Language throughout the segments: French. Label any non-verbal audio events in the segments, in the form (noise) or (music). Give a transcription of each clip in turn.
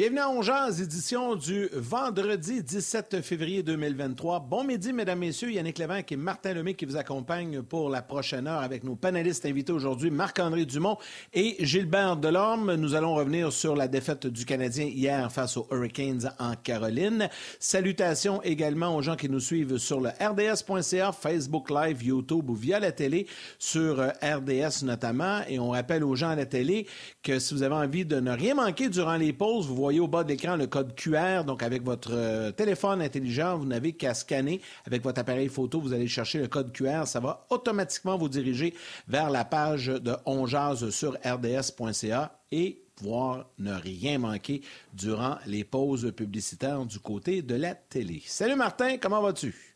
Bienvenue à Ongeance, édition du vendredi 17 février 2023. Bon midi, mesdames, messieurs. Yannick Lévesque et Martin Lemay qui vous accompagnent pour la prochaine heure avec nos panélistes invités aujourd'hui, Marc-André Dumont et Gilbert Delorme. Nous allons revenir sur la défaite du Canadien hier face aux Hurricanes en Caroline. Salutations également aux gens qui nous suivent sur le rds.ca, Facebook Live, YouTube ou via la télé, sur RDS notamment. Et on rappelle aux gens à la télé que si vous avez envie de ne rien manquer durant les pauses, vous voyez au bas de l'écran le code QR. Donc, avec votre euh, téléphone intelligent, vous n'avez qu'à scanner. Avec votre appareil photo, vous allez chercher le code QR. Ça va automatiquement vous diriger vers la page de Onjaz sur rds.ca et pouvoir ne rien manquer durant les pauses publicitaires du côté de la télé. Salut Martin, comment vas-tu?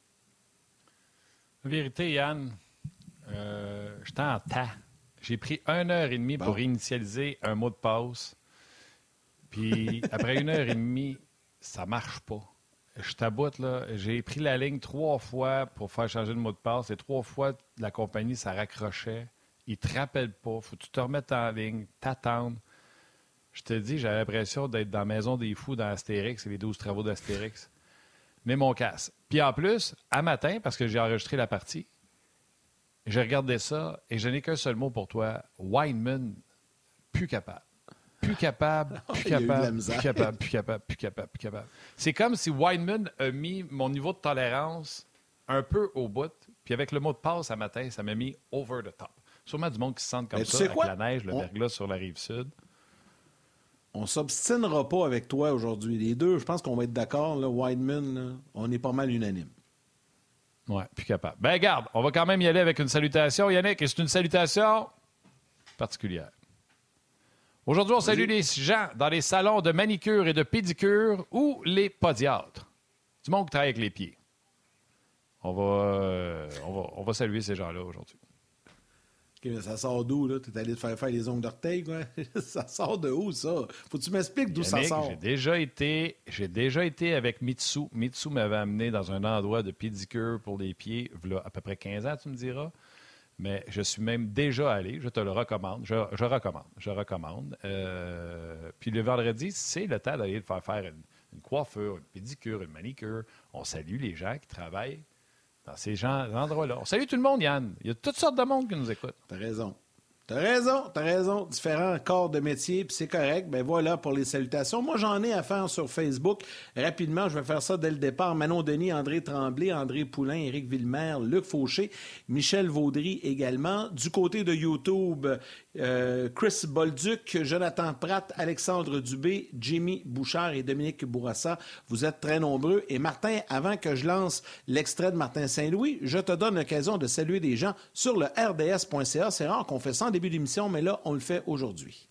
vérité, Yann, euh, je en tas. J'ai pris une heure et demie pour initialiser un mot de passe. Puis après une heure et demie, ça marche pas. Je taboute, là. J'ai pris la ligne trois fois pour faire changer le mot de passe. Et trois fois, la compagnie, ça raccrochait. Ils te rappellent pas. Faut que tu te remettes en ligne, t'attendre. Je te dis, j'avais l'impression d'être dans la maison des fous dans Astérix et les 12 travaux d'Astérix. Mais mon casse. Puis en plus, à matin, parce que j'ai enregistré la partie, j'ai regardé ça et je n'ai qu'un seul mot pour toi. Weinman, plus capable plus capable, (laughs) plus capable, plus capable, plus capable, plus capable, plus capable. C'est comme si Weinman a mis mon niveau de tolérance un peu au bout, puis avec le mot de passe à matin, ça m'a mis over the top. Sûrement du monde qui se sent comme ça, avec la neige, le verglas sur la rive sud. On s'obstinera pas avec toi aujourd'hui. Les deux, je pense qu'on va être d'accord. Weinman, on est pas mal unanime. Ouais, plus capable. Ben, garde, on va quand même y aller avec une salutation, Yannick, et c'est une salutation particulière? Aujourd'hui, on salue les gens dans les salons de manicure et de pédicure ou les podiatres. Du monde qui travaille avec les pieds. On va, euh, on va, saluer ces gens-là aujourd'hui. ça sort d'où, là? Tu es allé te faire faire les ongles d'orteil, quoi? (laughs) ça sort de où, ça? Faut que tu m'expliques d'où ça sort. J'ai déjà été, j'ai déjà été avec Mitsu. Mitsu m'avait amené dans un endroit de pédicure pour les pieds, à peu près 15 ans, tu me diras mais je suis même déjà allé. Je te le recommande. Je, recommande. Je recommande. Euh, puis le vendredi, c'est le temps d'aller faire faire une, coiffure, une pédicure, une manicure. On salue les gens qui travaillent dans ces endroits-là. On salue tout le monde, Yann. Il y a toutes sortes de monde qui nous écoute. T'as raison. T'as raison, t'as raison. Différents corps de métier, puis c'est correct. Ben voilà pour les salutations. Moi, j'en ai à faire sur Facebook. Rapidement, je vais faire ça dès le départ. Manon Denis, André Tremblay, André Poulain, Éric Villemer, Luc Fauché, Michel Vaudry également. Du côté de YouTube, euh, Chris Bolduc, Jonathan Pratt, Alexandre Dubé, Jimmy Bouchard et Dominique Bourassa. Vous êtes très nombreux. Et Martin, avant que je lance l'extrait de Martin Saint-Louis, je te donne l'occasion de saluer des gens sur le rds.ca. C'est rare qu'on fait ça début d'émission, mais là, on le fait aujourd'hui.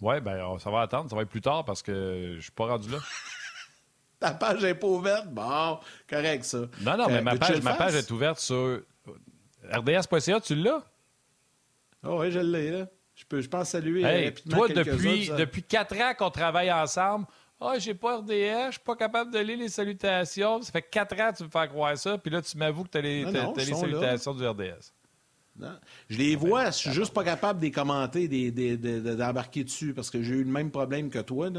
Oui, bien, ça va attendre. Ça va être plus tard parce que je suis pas rendu là. (laughs) Ta page n'est pas ouverte? Bon, correct, ça. Non, non, mais euh, ma, page, ma page est ouverte sur rds.ca. Tu l'as? Oh, oui, je l'ai, là. Je, peux, je pense saluer euh, Toi, depuis, depuis quatre ans qu'on travaille ensemble, ah, oh, j'ai pas RDS, je suis pas capable de lire les salutations. Ça fait quatre ans que tu me fais croire ça, puis là, tu m'avoues que tu as les, les salutations du RDS. Je les vois, je suis juste pas capable de les commenter, d'embarquer dessus, parce que j'ai eu le même problème que toi.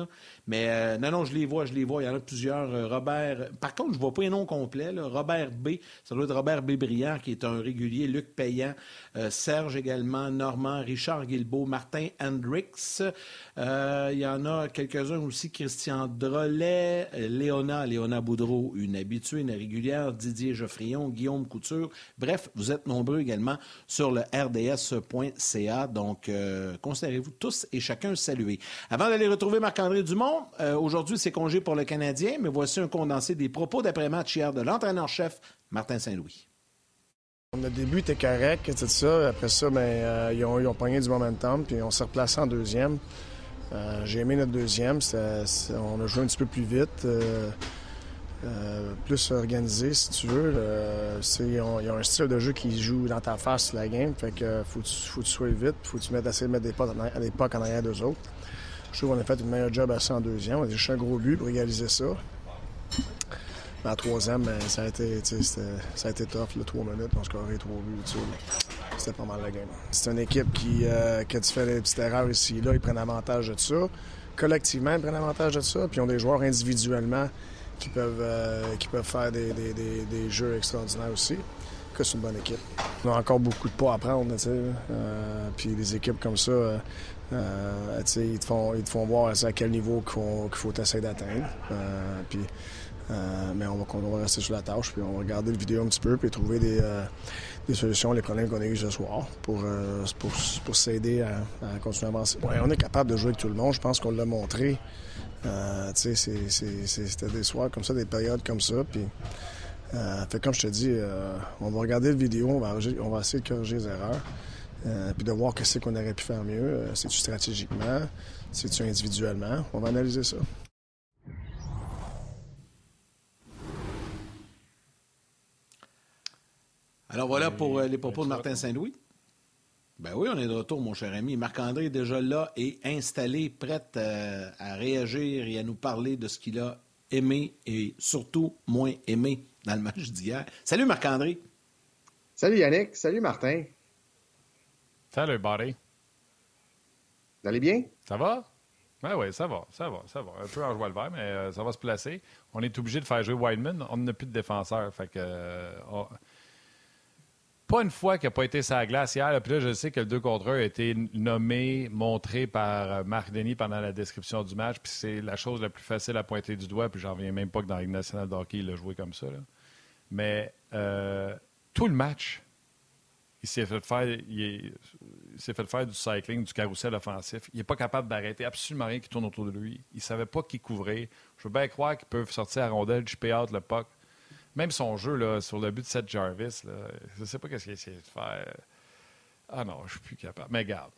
Mais euh, non, non, je les vois, je les vois. Il y en a plusieurs. Euh, Robert. Par contre, je vois pas les noms complets. Robert B. Ça doit être Robert B. Briand, qui est un régulier. Luc Payan. Euh, Serge également. Normand. Richard Guilbeault. Martin Hendricks. il y en a quelques-uns aussi. Christian Drolet. Léona. Léona Boudreau, une habituée, une régulière. Didier Geoffrion. Guillaume Couture. Bref, vous êtes nombreux également sur le rds.ca. Donc, considérez-vous tous et chacun saluer. Avant d'aller retrouver Marc-André Dumont, euh, aujourd'hui, c'est congé pour le Canadien, mais voici un condensé des propos d'après-match hier de l'entraîneur-chef Martin Saint-Louis. Le début était correct, tout ça. Après ça, ben, euh, ils, ont, ils, pogné du momentum, puis on s'est replacé en deuxième. Euh, j'ai aimé notre deuxième. on a joué un petit peu plus vite, plus organisé, si tu veux. ils, ont, un style de jeu qui joue dans ta face la game. Fait que faut, faut que tu sois vite, faut que tu mettes, essayer de mettre des pas à l'époque en arrière d'eux autres. Je trouve qu'on a fait une meilleure job à ça en deuxième. On a cherché un gros but pour égaliser ça. Mais en troisième, ben, ça, a été, ça a été tough, là, trois minutes, on scoré trois buts. c'était pas mal la game. C'est une équipe qui, euh, quand tu fais des petites erreurs ici là, ils prennent avantage de ça. Collectivement, ils prennent avantage de ça. Puis ils ont des joueurs individuellement qui peuvent, euh, qui peuvent faire des, des, des, des, jeux extraordinaires aussi. Que c'est une bonne équipe. On a encore beaucoup de pas à prendre, tu sais. Euh, puis des équipes comme ça, euh, ils, te font, ils te font voir à quel niveau qu'il faut, essayer d'atteindre. puis mais on va, on va, rester sur la tâche, puis on va regarder la vidéo un petit peu, puis trouver des, des solutions les problèmes qu'on a eu ce soir pour, pour, pour s'aider à, à, continuer à avancer. Ouais, on est capable de jouer avec tout le monde, je pense qu'on l'a montré. C'était des soirs comme ça, des périodes comme ça, puis fait comme je te dis, on va regarder la vidéo, on va, on va essayer de corriger les erreurs. puis de voir qu'est-ce qu'on aurait pu faire mieux. C'est-tu stratégiquement? C'est-tu individuellement? On va analyser ça. Alors voilà pour euh, les propos de Martin Saint-Louis. Ben oui, on est de retour, mon cher ami. Marc-André est déjà là et installé, prêt euh, à réagir et à nous parler de ce qu'il a aimé et surtout moins aimé dans le match d'hier. Salut Marc-André. Salut Yannick. Salut Martin. Salut Barry. Vous allez bien? Ça va? Ben oui, ça va, ça va, ça va. Un peu en jouant le vert, mais euh, ça va se placer. On est obligé de faire jouer Wildman. On n'a plus de défenseur. Fait que, pas une fois qu'il n'a pas été sa glace hier. puis là, je sais que le 2 contre 1 a été nommé, montré par euh, Marc Denis pendant la description du match. Puis c'est la chose la plus facile à pointer du doigt. Puis j'en reviens même pas que dans la nationale d'hockey, il a joué comme ça. Mais euh, tout le match, il s'est fait faire, du cycling, du carrousel offensif. Il n'est pas capable d'arrêter absolument rien qui tourne autour de lui. Il ne savait pas qui couvrir. Je veux bien croire qu'ils peuvent sortir à rondelle, pay out le puck. Même son jeu là, sur le but de Seth Jarvis, là, je ne sais pas ce qu'il a essayé de faire. Ah non, je ne suis plus capable. Mais regarde,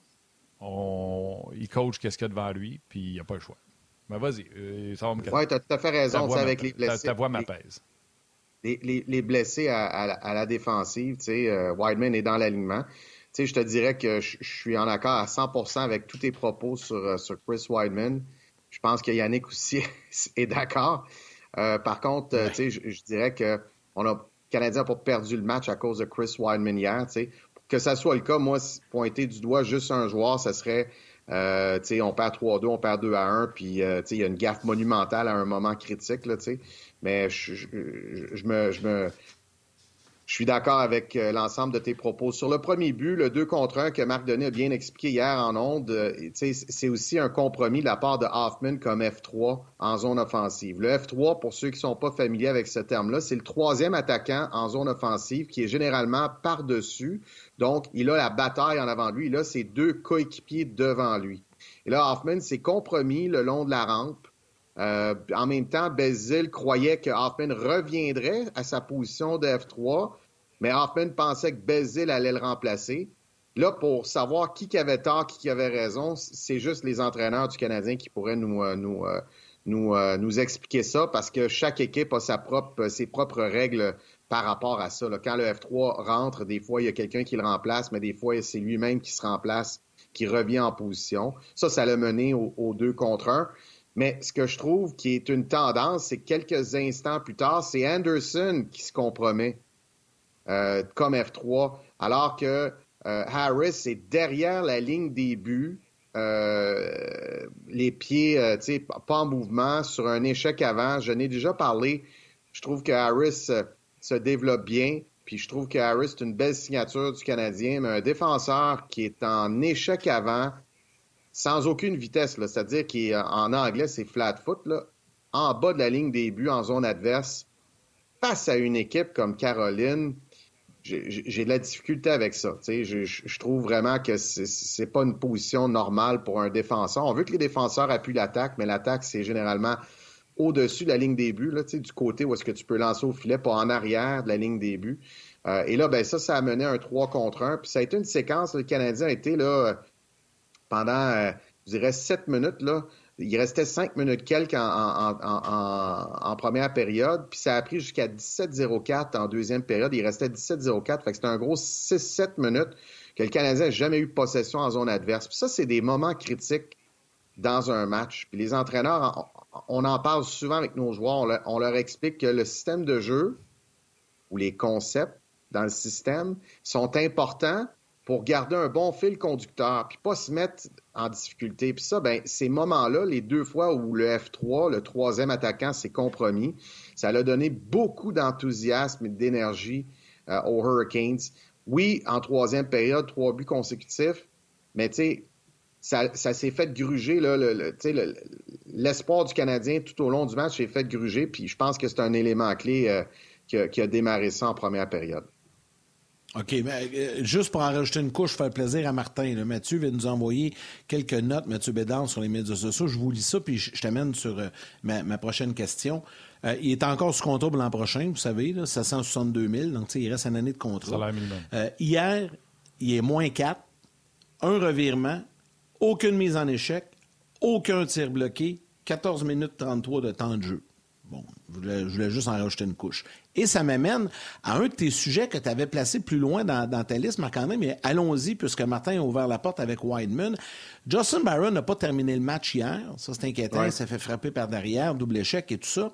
on... il coach qu'est-ce qu'il y a devant lui, puis il n'y a pas le choix. Mais vas-y, euh, ça va me Oui, tu as tout à fait raison avec les blessés. Ta, voix m'apaise. Les, les, les, blessés à, à, la défensive, tu sais, euh, Wideman est dans l'alignement. Tu sais, je te dirais que je, suis en accord à 100% avec tous tes propos sur, euh, sur Chris Wideman. Je pense que Yannick aussi (laughs) est d'accord. Euh, par contre, euh, je, dirais que on a Canadien n'a pas perdu le match à cause de Chris Wideman hier. Pour que ça soit le cas, moi, pointer du doigt juste un joueur, ça serait euh, on perd 3-2, on perd 2 1, puis il y a une gaffe monumentale à un moment critique. Là, mais je, je, je, me, je, me, je suis d'accord avec euh, l'ensemble de tes propos. Sur le premier but, le 2 contre 1 que Marc Denis a bien expliqué hier en ondes, euh, c'est aussi un compromis de la part de Hoffman comme F3 en zone offensive. Le F3, pour ceux qui ne sont pas familiers avec ce terme-là, c'est le troisième attaquant en zone offensive qui est généralement par-dessus. Donc, il a la bataille en avant de lui. Il a ses deux coéquipiers devant lui. Et là, Hoffman s'est compromis le long de la rampe. Euh, en même temps, Bézil croyait que Hoffman reviendrait à sa position de F3, mais Hoffman pensait que Bézil allait le remplacer. Là, pour savoir qui avait tort, qui avait raison, c'est juste les entraîneurs du Canadien qui pourraient nous, euh, nous, euh, nous, nous expliquer ça parce que chaque équipe a sa propre, ses propres règles par rapport à ça. Quand le F3 rentre, des fois, il y a quelqu'un qui le remplace, mais des fois, c'est lui-même qui se remplace, qui revient en position. Ça, ça l'a mené aux deux contre un. Mais ce que je trouve qui est une tendance, c'est que quelques instants plus tard, c'est Anderson qui se compromet euh, comme F3, alors que euh, Harris est derrière la ligne des buts, euh, les pieds pas en mouvement, sur un échec avant. Je n'ai déjà parlé. Je trouve que Harris se développe bien. Puis je trouve que Harris est une belle signature du Canadien, mais un défenseur qui est en échec avant, sans aucune vitesse, c'est-à-dire qu'en anglais, c'est flat foot, en bas de la ligne des buts en zone adverse, face à une équipe comme Caroline, j'ai de la difficulté avec ça. Je, trouve vraiment que c'est pas une position normale pour un défenseur. On veut que les défenseurs appuient l'attaque, mais l'attaque, c'est généralement au-dessus de la ligne des buts, du côté où est-ce que tu peux lancer au filet, pas en arrière de la ligne des buts. Euh, et là, ben ça, ça a mené un 3 contre 1. Puis ça a été une séquence, le Canadien a été là pendant, euh, je dirais, sept minutes. Là. Il restait cinq minutes quelques en, première période, puis ça a pris jusqu'à 17-04 en deuxième période. Il restait 17-04, fait que c'était un gros 6-7 minutes que le Canadien n'a jamais eu possession en zone adverse. Puis ça, c'est des moments critiques dans un match. Puis les entraîneurs, on, en parle souvent avec nos joueurs, on leur, on leur explique que le système de jeu ou les concepts dans le système sont importants pour garder un bon fil conducteur, puis pas se mettre en difficulté. Puis ça, ben, ces moments-là, les deux fois où le F3, le troisième attaquant, s'est compromis, ça a donné beaucoup d'enthousiasme et d'énergie euh, aux Hurricanes. Oui, en troisième période, trois buts consécutifs, mais tu sais, ça, s'est fait gruger, là, l'espoir du Canadien tout au long du match s'est fait gruger, puis je pense que c'est un élément clé euh, qui, a, démarré ça en première période. OK, mais euh, juste pour en rajouter une couche, faire plaisir à Martin. Mathieu vient nous envoyer quelques notes, Mathieu Bédard, sur les médias sociaux. Je vous lis ça, puis je, t'amène sur euh, ma, prochaine question. Euh, il est encore sous contrat pour l'an prochain, vous savez, là, 762 000, donc il reste une année de contrat. hier, il est moins 4, un revirement, aucune mise en échec, aucun tir bloqué, 14 minutes 33 de temps de jeu. Bon, je voulais, juste en rajouter une couche. Et ça m'amène à un de tes sujets que tu avais placé plus loin dans, ta liste, Marc-André, mais allons-y, puisque Martin a ouvert la porte avec Wideman. Justin Barron n'a pas terminé le match hier. Ça, c'est inquiétant. Il s'est fait frapper par derrière, double échec et tout ça.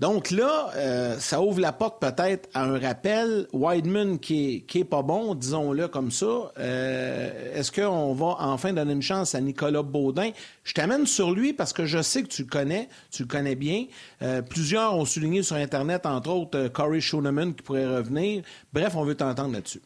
Donc là, euh, ça ouvre la porte peut-être à un rappel. Wideman qui est, pas bon, disons-le comme ça. Euh, est-ce qu'on va enfin donner une chance à Nicolas Baudin? Je t'amène sur lui parce que je sais que tu le connais, tu le connais bien. Euh, plusieurs ont souligné sur Internet, entre autres, Corey Schoeneman qui pourrait revenir. Bref, on veut t'entendre là-dessus.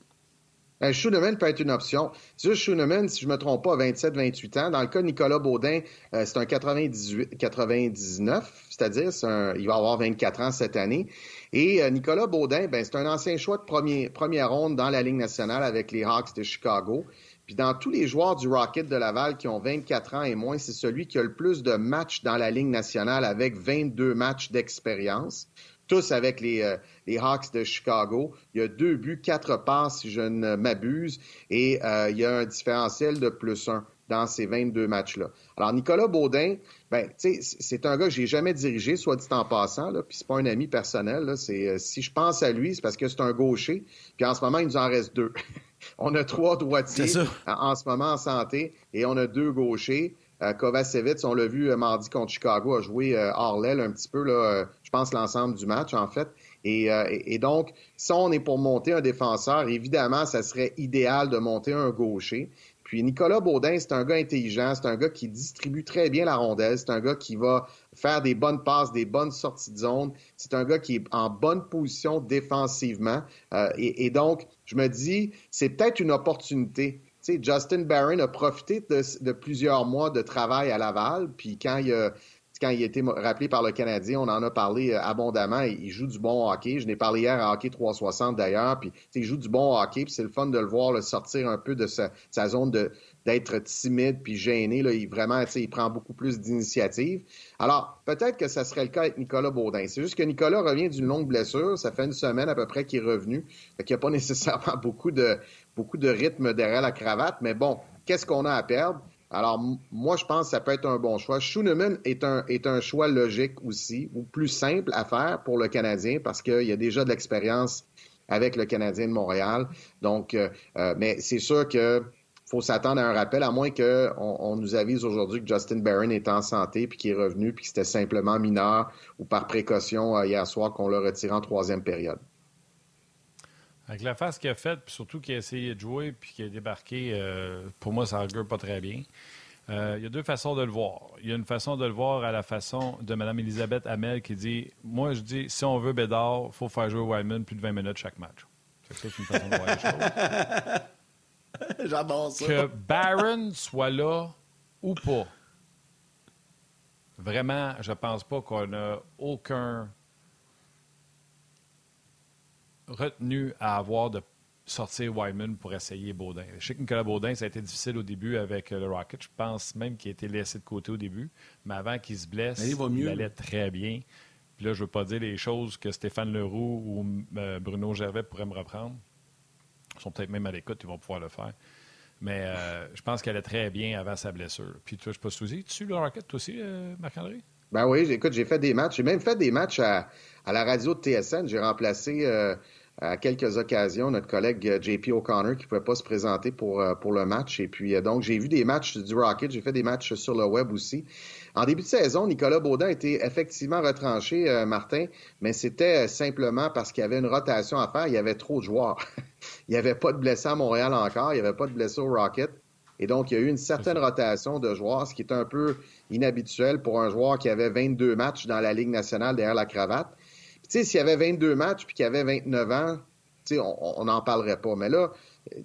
Un Schooneman peut être une option. Juste Schooneman, si je ne me trompe pas, 27-28 ans. Dans le cas de Nicolas Baudin, euh, c'est un 98, 99, c'est-à-dire il va avoir 24 ans cette année. Et euh, Nicolas Baudin, ben, c'est un ancien choix de premier, première ronde dans la Ligue nationale avec les Hawks de Chicago. Puis dans tous les joueurs du Rocket de Laval qui ont 24 ans et moins, c'est celui qui a le plus de matchs dans la Ligue nationale avec 22 matchs d'expérience tous avec les, euh, les, Hawks de Chicago. Il y a deux buts, quatre passes, si je ne m'abuse, et euh, il y a un différentiel de plus un dans ces 22 matchs-là. Alors, Nicolas Baudin, ben, c'est un gars que j'ai jamais dirigé, soit dit en passant, puis c'est pas un ami personnel. Là, c'est, euh, si je pense à lui, c'est parce que c'est un gaucher, puis en ce moment, il nous en reste deux. (laughs) on a trois droitiers en, ce moment en santé, et on a deux gauchers. Euh, Kovacevic, on l'a vu euh, mardi contre Chicago, a joué euh, hors l'aile un petit peu, là, je pense, l'ensemble du match, en fait. Et, donc, si on est pour monter un défenseur, évidemment, ça serait idéal de monter un gaucher. Puis Nicolas Baudin, c'est un gars intelligent, c'est un gars qui distribue très bien la rondelle, c'est un gars qui va faire des bonnes passes, des bonnes sorties de zone, c'est un gars qui est en bonne position défensivement. et, et, donc, je me dis, c'est peut-être une opportunité Justin Barron a profité de, plusieurs mois de travail à Laval, puis quand il a, quand il a été rappelé par le Canadien, on en a parlé euh, abondamment. Il joue du bon hockey. Je n'ai parlé hier à Hockey 360 d'ailleurs. Puis il joue du bon hockey. Puis c'est le fun de le voir sortir un peu de sa, zone d'être timide puis gêné. Il vraiment, il prend beaucoup plus d'initiative. Alors peut-être que ça serait le cas avec Nicolas Baudin. C'est juste que Nicolas revient d'une longue blessure. Ça fait une semaine à peu près qu'il est revenu. Qu'il n'y a pas (laughs) nécessairement beaucoup de rythme derrière la cravate. Mais bon, qu'est-ce qu'on a à perdre? Alors, moi, je pense que ça peut être un bon choix. Schooneman est un, est un choix logique aussi, ou plus simple à faire pour le Canadien parce qu'il y a déjà de l'expérience avec le Canadien de Montréal. Donc, euh, euh, mais c'est sûr que faut s'attendre à un rappel, à moins qu'on on nous avise aujourd'hui que Justin Barron est en santé puis qu'il est revenu puis que c'était simplement mineur ou par précaution euh, hier soir qu'on l'a retiré en troisième période. Avec la phase qu'il a faite, puis surtout qu'il a essayé de jouer, puis qu'il a débarqué, euh, pour moi, ça augure pas très bien. Euh, il y a deux façons de le voir. Il y a une façon de le voir à la façon de Mme Elisabeth Hamel qui dit Moi, je dis, si on veut Bédard, il faut faire jouer Wyman plus de 20 minutes chaque match. C'est une façon de voir les choses. (laughs) J'adore ça. Que Barron soit là ou pas. Vraiment, je pense pas qu'on a aucun retenu à avoir de sortir Wyman pour essayer Baudin. Je sais que Nicolas Baudin, ça a été difficile au début avec euh, le Rocket. Je pense même qu'il a été laissé de côté au début. Mais avant qu'il se blesse, il, allait très bien. Puis là, je ne veux pas dire les choses que Stéphane Leroux ou euh, Bruno Gervais pourraient me reprendre. Ils sont peut-être même à l'écoute, ils vont pouvoir le faire. Mais euh, je pense qu'elle allait très bien avant sa blessure. Puis toi, je ne sais pas si tu le Rocket, toi aussi, Marc-André? Ben oui, écoute, j'ai fait des matchs. J'ai même fait des matchs à, la radio de TSN. J'ai remplacé à quelques occasions notre collègue euh, JP O'Connor qui ne pouvait pas se présenter pour, euh, pour le match. Et puis, euh, donc, j'ai vu des matchs du Rocket, j'ai fait des matchs sur le web aussi. En début de saison, Nicolas Baudin été effectivement retranché, Martin, mais c'était simplement parce qu'il y avait une rotation à faire. Il y avait trop de joueurs. (laughs) il n'y avait pas de blessés à Montréal encore, il n'y avait pas de blessés au Rocket. Et donc, il y a eu une certaine rotation de joueurs, ce qui est un peu inhabituel pour un joueur qui avait 22 matchs dans la Ligue nationale derrière la cravate. Sais, s'il y avait 22 matchs puis qu'il avait 29 ans, on n'en parlerait pas. Mais là,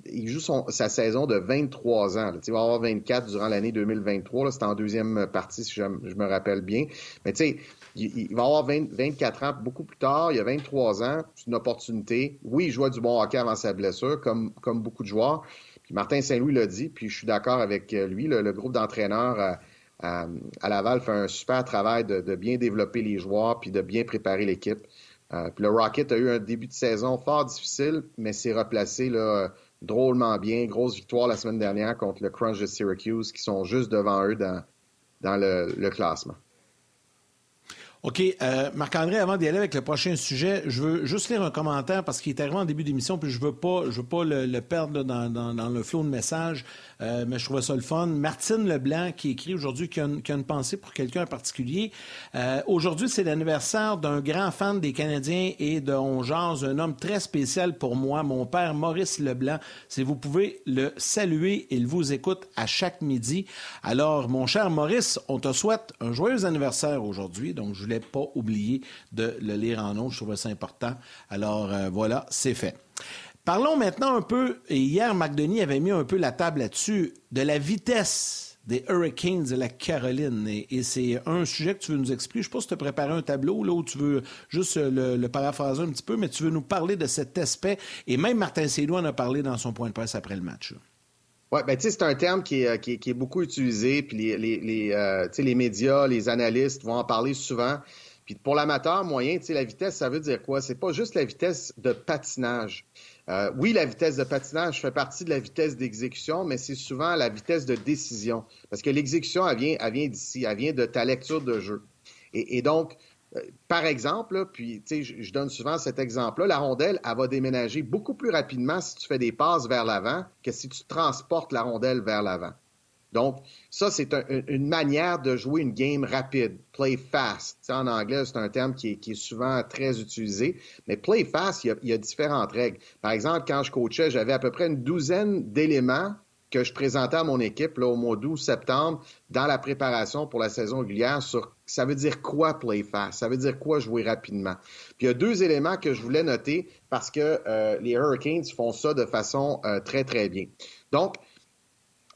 il joue sa saison de 23 ans. Il va avoir 24 durant l'année 2023. C'est en deuxième partie, si je, me rappelle bien. Mais tu sais, il, va avoir 24 ans beaucoup plus tard. Il a 23 ans. C'est une opportunité. Oui, il jouait du bon hockey avant sa blessure, comme, comme beaucoup de joueurs. Puis Martin Saint-Louis l'a dit, puis je suis d'accord avec lui. Le, groupe d'entraîneurs à, Laval fait un super travail de, bien développer les joueurs puis de bien préparer l'équipe. Euh, le Rocket a eu un début de saison fort difficile, mais s'est replacé là, drôlement bien. Grosse victoire la semaine dernière contre le Crunch de Syracuse, qui sont juste devant eux dans, le classement. OK. Euh, Marc-André, avant d'y aller avec le prochain sujet, je veux juste lire un commentaire parce qu'il est arrivé en début d'émission, puis je veux veux pas le, perdre dans, le flot de messages, euh, mais je trouvais ça le fun. Martine Leblanc qui écrit aujourd'hui qui, a une pensée pour quelqu'un en particulier. Euh, aujourd'hui, c'est l'anniversaire d'un grand fan des Canadiens et de Ongeance, un homme très spécial pour moi, mon père Maurice Leblanc. Si vous pouvez le saluer, il vous écoute à chaque midi. Alors, mon cher Maurice, on te souhaite un joyeux anniversaire aujourd'hui, donc je voulais pas oublier de le lire en nom. Je trouvais ça important. Alors euh, voilà, c'est fait. Parlons maintenant un peu, et hier, McDonough avait mis un peu la table là-dessus, de la vitesse des Hurricanes de la Caroline. Et, c'est un sujet que tu veux nous expliquer. Je ne sais pas tu as préparé un tableau là, où tu veux juste le, le, paraphraser un petit peu, mais tu veux nous parler de cet aspect. Et même Martin Sédou en a parlé dans son point de presse après le match. Oui, ben, c'est un terme qui est, qui, est, beaucoup utilisé, puis euh, les médias, les analystes vont en parler souvent. Puis pour l'amateur moyen, la vitesse, ça veut dire quoi? C'est pas juste la vitesse de patinage. Euh, oui, la vitesse de patinage fait partie de la vitesse d'exécution, mais c'est souvent la vitesse de décision. Parce que l'exécution, elle vient, elle vient d'ici, elle vient de ta lecture de jeu. Et, donc, euh, par exemple, puis je donne souvent cet exemple-là, la rondelle, elle va déménager beaucoup plus rapidement si tu fais des passes vers l'avant que si tu transportes la rondelle vers l'avant. Donc, ça, c'est une manière de jouer une game rapide, play fast. en anglais, c'est un terme qui est, souvent très utilisé. Mais play fast, il y, a, différentes règles. Par exemple, quand je coachais, j'avais à peu près une douzaine d'éléments que je présentais à mon équipe là, au mois d'août, septembre, dans la préparation pour la saison régulière sur ça veut dire quoi play fast, ça veut dire quoi jouer rapidement? Puis il y a deux éléments que je voulais noter parce que euh, les Hurricanes font ça de façon euh, très, très bien. Donc,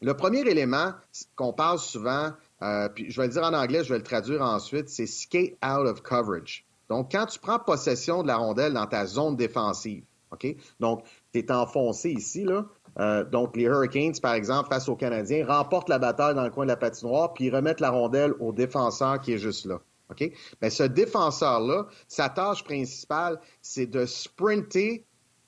le premier élément qu'on parle souvent, euh, puis je vais le dire en anglais, je vais le traduire ensuite, c'est skate out of coverage. Donc, quand tu prends possession de la rondelle dans ta zone défensive, OK? Donc, tu es enfoncé ici, là, euh, donc, les Hurricanes, par exemple, face aux Canadiens, remportent la bataille dans le coin de la patinoire, puis ils remettent la rondelle au défenseur qui est juste là. OK? Mais ce défenseur-là, sa tâche principale, c'est de sprinter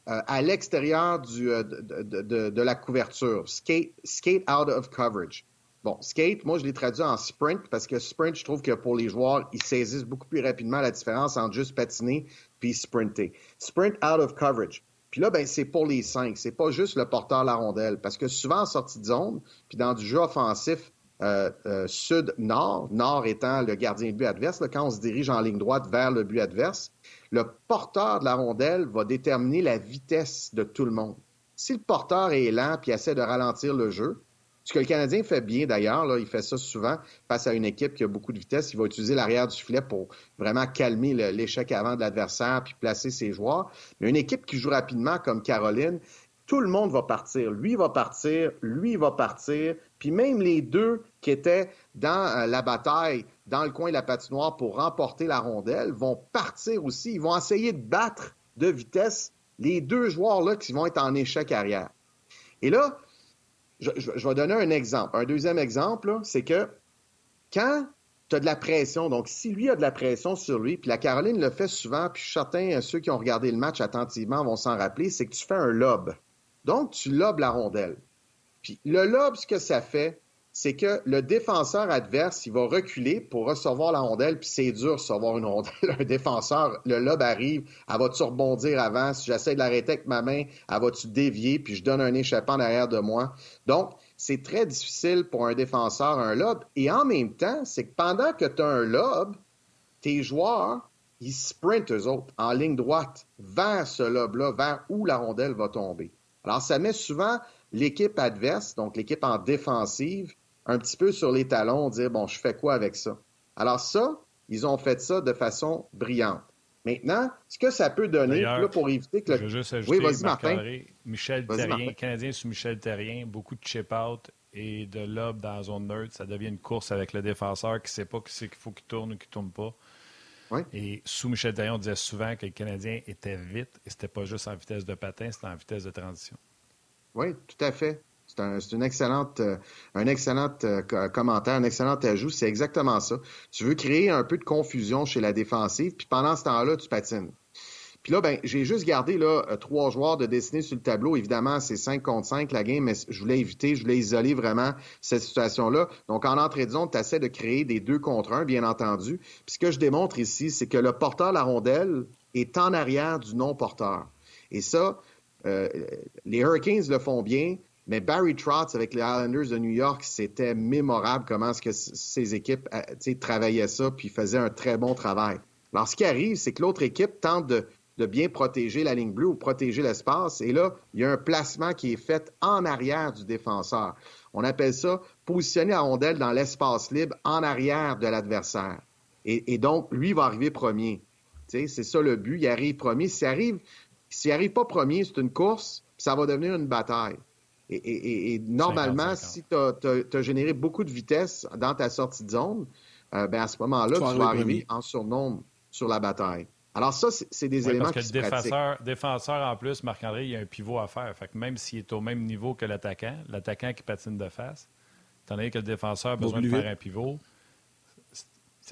euh, à l'extérieur euh, de, la couverture. Skate, skate out of coverage. Bon, skate, moi, je l'ai traduit en sprint parce que sprint, je trouve que pour les joueurs, ils saisissent beaucoup plus rapidement la différence entre juste patiner puis sprinter. Sprint out of coverage. Puis là, ben, c'est pour les cinq. C'est pas juste le porteur la rondelle. Parce que souvent, en sortie de zone, puis dans du jeu offensif euh, sud-nord, nord étant le gardien de but adverse, quand on se dirige en ligne droite vers le but adverse, le porteur de la rondelle va déterminer la vitesse de tout le monde. Si le porteur est lent puis essaie de ralentir le jeu, ce que le Canadien fait bien d'ailleurs, il fait ça souvent face à une équipe qui a beaucoup de vitesse. Il va utiliser l'arrière du filet pour vraiment calmer l'échec avant de l'adversaire puis placer ses joueurs. Mais une équipe qui joue rapidement comme Caroline, tout le monde va partir. Lui va partir, lui va partir. Puis même les deux qui étaient dans euh, la bataille, dans le coin de la patinoire pour remporter la rondelle, vont partir aussi. Ils vont essayer de battre de vitesse les deux joueurs-là qui vont être en échec arrière. Et là, je, vais donner un exemple. Un deuxième exemple, c'est que quand tu as de la pression, donc si lui a de la pression sur lui, puis la Caroline le fait souvent, puis certains, ceux qui ont regardé le match attentivement vont s'en rappeler, c'est que tu fais un lob. Donc, tu lobes la rondelle. Puis le lob, ce que ça fait, c'est que le défenseur adverse, il va reculer pour recevoir la rondelle, puis c'est dur recevoir une rondelle. (laughs) Un défenseur, le lob arrive, elle va-tu rebondir avant? Si j'essaie de l'arrêter avec ma main, elle va-tu dévier, puis je donne un échappant derrière de moi? Donc, c'est très difficile pour un défenseur, un lob. Et en même temps, c'est que pendant que tu as un lob, tes joueurs, ils sprintent, eux autres, en ligne droite, vers ce lob-là, vers où la rondelle va tomber. Alors, ça met souvent l'équipe adverse, donc l'équipe en défensive, un petit peu sur les talons, dire, bon, je fais quoi avec ça? Alors ça, ils ont fait ça de façon brillante. Maintenant, ce que ça peut donner, pour éviter que le... Je veux juste ajouter, oui, vas-y, Martin. Michel Terrien, Canadien sous Michel Terrien, beaucoup de chip-out et de lob dans la zone neutre. Ça devient une course avec le défenseur qui ne sait pas qu'il faut qu'il tourne ou qu'il ne tourne pas. Oui. Et sous Michel Terrien, on disait souvent que le Canadien était vite et ce n'était pas juste en vitesse de patin, c'était en vitesse de transition. Oui, tout à fait. C'est un, une excellente, euh, un excellent euh, commentaire, un excellent ajout. C'est exactement ça. Tu veux créer un peu de confusion chez la défensive, puis pendant ce temps-là, tu patines. Puis là, ben, j'ai juste gardé là, euh, trois joueurs de dessiner sur le tableau. Évidemment, c'est 5 contre 5 la game, mais je voulais éviter, je voulais isoler vraiment cette situation-là. Donc, en entrée de zone, tu essaies de créer des deux contre un, bien entendu. Puis ce que je démontre ici, c'est que le porteur la rondelle est en arrière du non-porteur. Et ça, euh, les Hurricanes le font bien, mais Barry Trotz avec les Islanders de New York, c'était mémorable comment est-ce que ces équipes euh, travaillaient ça puis faisaient un très bon travail. Alors, ce qui arrive, c'est que l'autre équipe tente de, bien protéger la ligne bleue ou protéger l'espace. Et là, il y a un placement qui est fait en arrière du défenseur. On appelle ça positionner la rondelle dans l'espace libre en arrière de l'adversaire. Et, donc, lui va arriver premier. C'est ça le but. Il arrive premier. S'il arrive s'il n'arrive pas premier, c'est une course, puis ça va devenir une bataille. Et, normalement, si tu as, généré beaucoup de vitesse dans ta sortie de zone, euh, ben à ce moment-là, tu, vas arriver en surnombre sur la bataille. Alors ça, c'est des éléments parce que qui le défenseur, défenseur, en plus, Marc-André, il y a un pivot à faire. Fait que même s'il est au même niveau que l'attaquant, l'attaquant qui patine de face, étant donné que le défenseur a besoin de faire un pivot,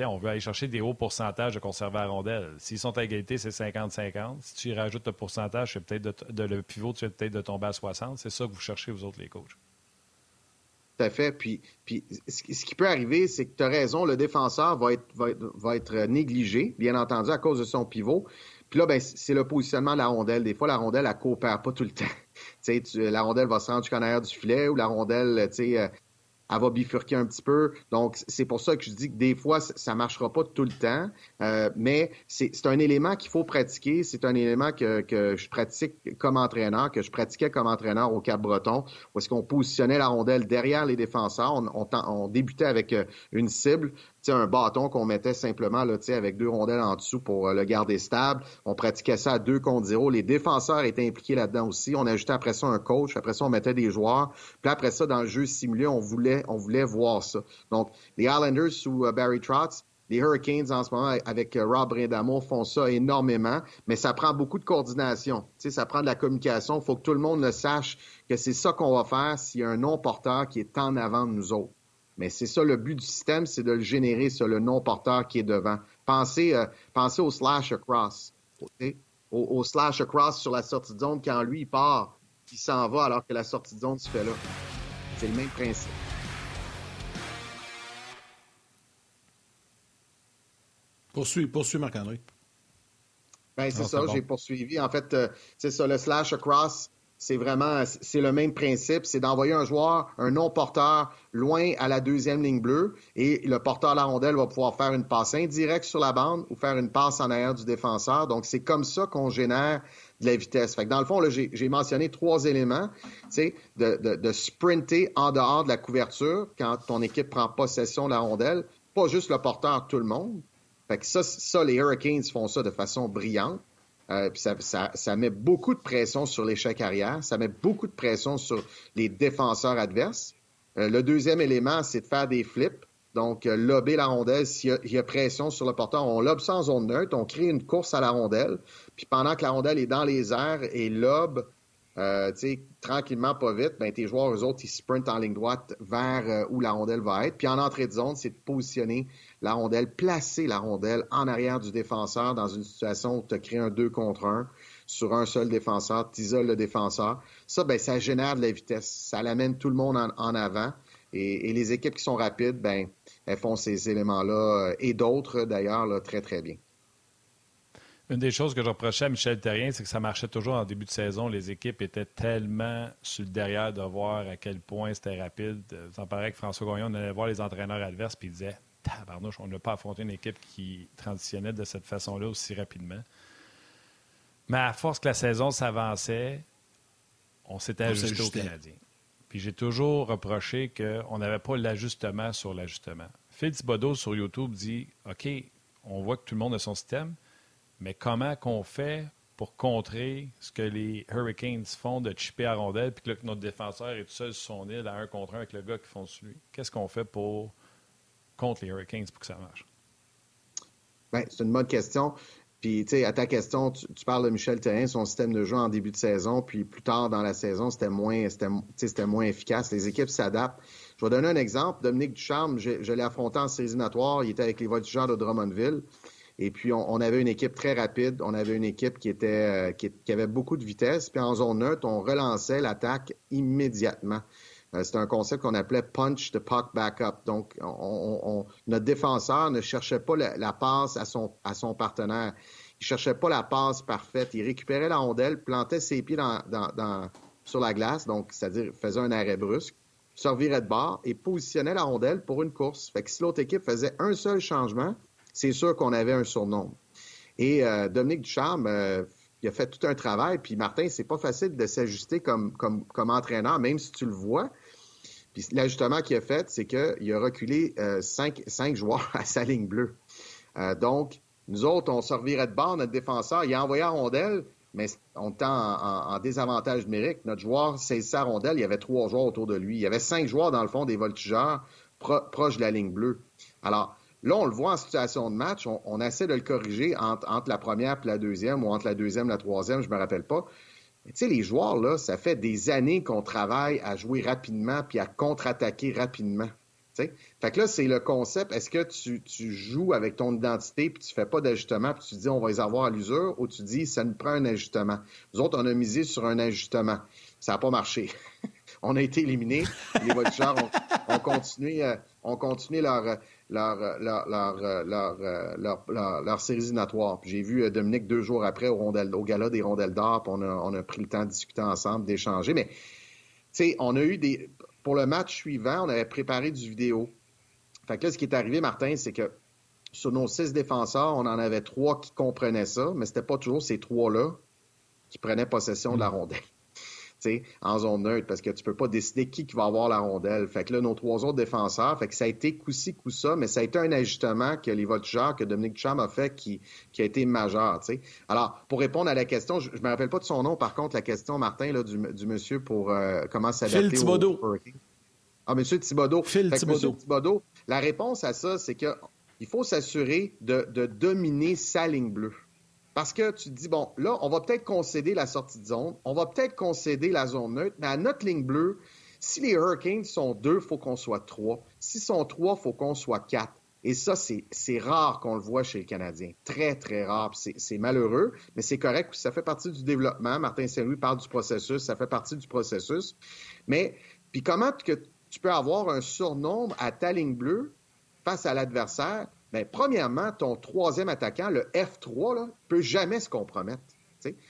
on veut aller chercher des hauts pourcentages de conserver la rondelle. S'ils sont à égalité, c'est 50-50. Si tu y rajoutes le pourcentage, c'est peut-être de, le pivot, tu vas peut-être de tomber à 60. C'est ça que vous cherchez, vous autres, les coachs. Tout à fait. Puis, ce qui peut arriver, c'est que tu as raison, le défenseur va être, être, négligé, bien entendu, à cause de son pivot. Puis là, ben, c'est le positionnement de la rondelle. Des fois, la rondelle, elle coopère pas tout le (laughs) temps. tu, la rondelle va se rendre jusqu'en arrière du filet ou la rondelle, tu sais, euh, elle va bifurquer un petit peu. Donc, c'est pour ça que je dis que des fois, ça ne marchera pas tout le temps, euh, mais c'est un élément qu'il faut pratiquer. C'est un élément que, que, je pratique comme entraîneur, que je pratiquais comme entraîneur au Cap-Breton, où est-ce qu'on positionnait la rondelle derrière les défenseurs. On, on, débutait avec euh, une cible, un bâton qu'on mettait simplement là, avec deux rondelles en dessous pour euh, le garder stable. On pratiquait ça à deux contre zéro. Les défenseurs étaient impliqués là-dedans aussi. On ajoutait après ça un coach. Après ça, on mettait des joueurs. Puis après ça, dans le jeu simulé, on voulait, on voulait voir ça. Donc, les Islanders sous euh, Barry Trotz, les Hurricanes en ce moment avec euh, Rob Brindamo font ça énormément, mais ça prend beaucoup de coordination. Tu ça prend de la communication. Il faut que tout le monde le sache que c'est ça qu'on va faire s'il y a un non-porteur qui est en avant de nous autres. Mais c'est ça le but du système, c'est de le générer sur le non-porteur qui est devant. Pensez, euh, pensez au slash across. Au, slash across sur la sortie de zone, quand lui, il part, il s'en va alors que la sortie de zone se fait là. C'est le même principe. Poursuis, poursuis Marc-André. Ben, c'est ça, j'ai poursuivi. En fait, euh, c'est ça, le slash across, c'est vraiment c'est le même principe, c'est d'envoyer un joueur, un non-porteur, loin à la deuxième ligne bleue, et le porteur de la rondelle va pouvoir faire une passe indirecte sur la bande ou faire une passe en arrière du défenseur. Donc, c'est comme ça qu'on génère de la vitesse. Fait dans le fond, j'ai mentionné trois éléments, de, de sprinter en dehors de la couverture quand ton équipe prend possession de la rondelle, pas juste le porteur, tout le monde. Fait que ça, ça, les Hurricanes font ça de façon brillante. Euh, ça, ça, met beaucoup de pression sur l'échec arrière, ça met beaucoup de pression sur les défenseurs adverses. Euh, le deuxième élément, c'est de faire des flips. Donc, euh, lober la rondelle, s'il y, a pression sur le porteur, on lobe sans zone neutre, on crée une course à la rondelle. Puis pendant que la rondelle est dans les airs et lobe euh, tranquillement, pas vite, ben, tes joueurs, eux autres, ils sprintent en ligne droite vers où la rondelle va être. Puis en entrée de zone, c'est de positionner la rondelle, placer la rondelle en arrière du défenseur dans une situation où tu créé un 2 contre 1 sur un seul défenseur, tu isoles le défenseur. Ça, ben, ça génère de la vitesse. Ça l'amène tout le monde en, avant. Et, les équipes qui sont rapides, ben, elles font ces éléments-là et d'autres d'ailleurs très, très bien. Une des choses que je reprochais à Michel Terrien, c'est que ça marchait toujours en début de saison. Les équipes étaient tellement sur le derrière de voir à quel point c'était rapide. Ça me paraît que François Gagnon, on allait voir les entraîneurs adverses et disait Tabarnouche, on n'a pas affronté une équipe qui transitionnait de cette façon-là aussi rapidement. Mais à force que la saison s'avançait, on s'était ajusté aux Canadiens. Puis j'ai toujours reproché qu'on n'avait pas l'ajustement sur l'ajustement. Phil Thibodeau sur YouTube dit OK, on voit que tout le monde a son système, mais comment qu'on fait pour contrer ce que les Hurricanes font de chipper à rondelle, puis que, notre défenseur est tout seul sur son île à un contre un avec le gars qui font sur lui? Qu'est-ce qu'on fait pour contre les Hurricanes pour que ça marche? Bien, c'est une bonne question. Puis, tu sais, à ta question, tu, parles de Michel Therrien, son système de jeu en début de saison, puis plus tard dans la saison, c'était moins, c'était, moins efficace. Les équipes s'adaptent. Je vais donner un exemple. Dominique Ducharme, je, l'ai affronté en série il était avec les Voltigeurs de Drummondville. Et puis, on, avait une équipe très rapide. On avait une équipe qui était euh, qui, avait beaucoup de vitesse. Puis en zone neutre, on relançait l'attaque immédiatement. Euh, c'est un concept qu'on appelait punch the puck back up. Donc, on, notre défenseur ne cherchait pas la, passe à son, à son partenaire. Il cherchait pas la passe parfaite. Il récupérait la rondelle, plantait ses pieds dans, dans, sur la glace, donc c'est-à-dire faisait un arrêt brusque, se revirait de bord et positionnait la rondelle pour une course. Fait que si l'autre équipe faisait un seul changement, c'est sûr qu'on avait un surnom. Et euh, Dominique Ducharme, euh, il a fait tout un travail. Puis Martin, c'est pas facile de s'ajuster comme, comme, comme entraîneur, même si tu le vois. Puis l'ajustement qu'il a fait, c'est qu'il a reculé euh, cinq, cinq, joueurs à sa ligne bleue. donc, nous autres, on servirait de bord, notre défenseur, il a envoyé à rondelle, mais on était en, désavantage numérique. Notre joueur saisissait sa rondelle, il y avait trois joueurs autour de lui. Il y avait cinq joueurs, dans le fond, des voltigeurs proches de la ligne bleue. Alors, Là, on le voit en situation de match, on, essaie de le corriger entre, la première et la deuxième, ou entre la deuxième et la troisième, je me rappelle pas. Les joueurs, là, ça fait des années qu'on travaille à jouer rapidement puis à contre-attaquer rapidement. Fait que là, c'est le concept. Est-ce que tu, joues avec ton identité puis tu fais pas d'ajustement puis tu dis on va les avoir à l'usure ou tu dis ça nous prend un ajustement? Nous autres, on a misé sur un ajustement. Ça n'a pas marché. (laughs) on a été éliminés. Les voltigeurs ont, euh, ont continué leur, leur, leur, leur, leur, leur série éliminatoire. J'ai vu euh, Dominique deux jours après au, rondelle, au gala des rondelles d'or, on a, on a pris le temps de discuter ensemble, d'échanger. Mais, tu sais, on a eu des. Pour le match suivant, on avait préparé du vidéo. Fait que là, ce qui est arrivé, Martin, c'est que sur nos six défenseurs, on en avait trois qui comprenaient ça, mais c'était pas toujours ces trois-là qui prenaient possession de la mm. rondelle en zone neutre, parce que tu peux pas décider qui, qui va avoir la rondelle. Fait que là, nos trois autres défenseurs, fait que ça a été coup-ci, coup-ça, mais ça a été un ajustement que les voltigeurs, que Dominique Cham a fait qui, qui a été majeur, sais. Alors, pour répondre à la question, je, ne me rappelle pas de son nom, par contre, la question, Martin, là, du, du monsieur pour euh, comment s'adapter Phil Thibodeau. Ah, monsieur Thibodeau. Phil Thibodeau. Thibodeau. La réponse à ça, c'est que il faut s'assurer de, de dominer sa ligne bleue. Parce que tu te dis, bon, là, on va peut-être concéder la sortie de zone, on va peut-être concéder la zone neutre, mais à notre ligne bleue, si les Hurricanes sont deux, faut qu'on soit trois. S'ils sont trois, faut qu'on soit quatre. Et ça, c'est rare qu'on le voit chez les Canadiens. Très, très rare. C'est malheureux, mais c'est correct. Ça fait partie du développement. Martin Saint-Louis parle du processus. Ça fait partie du processus. Mais, puis comment que tu peux avoir un surnombre à ta ligne bleue face à l'adversaire? Bien, premièrement, ton troisième attaquant, le F3, ne peut jamais se compromettre.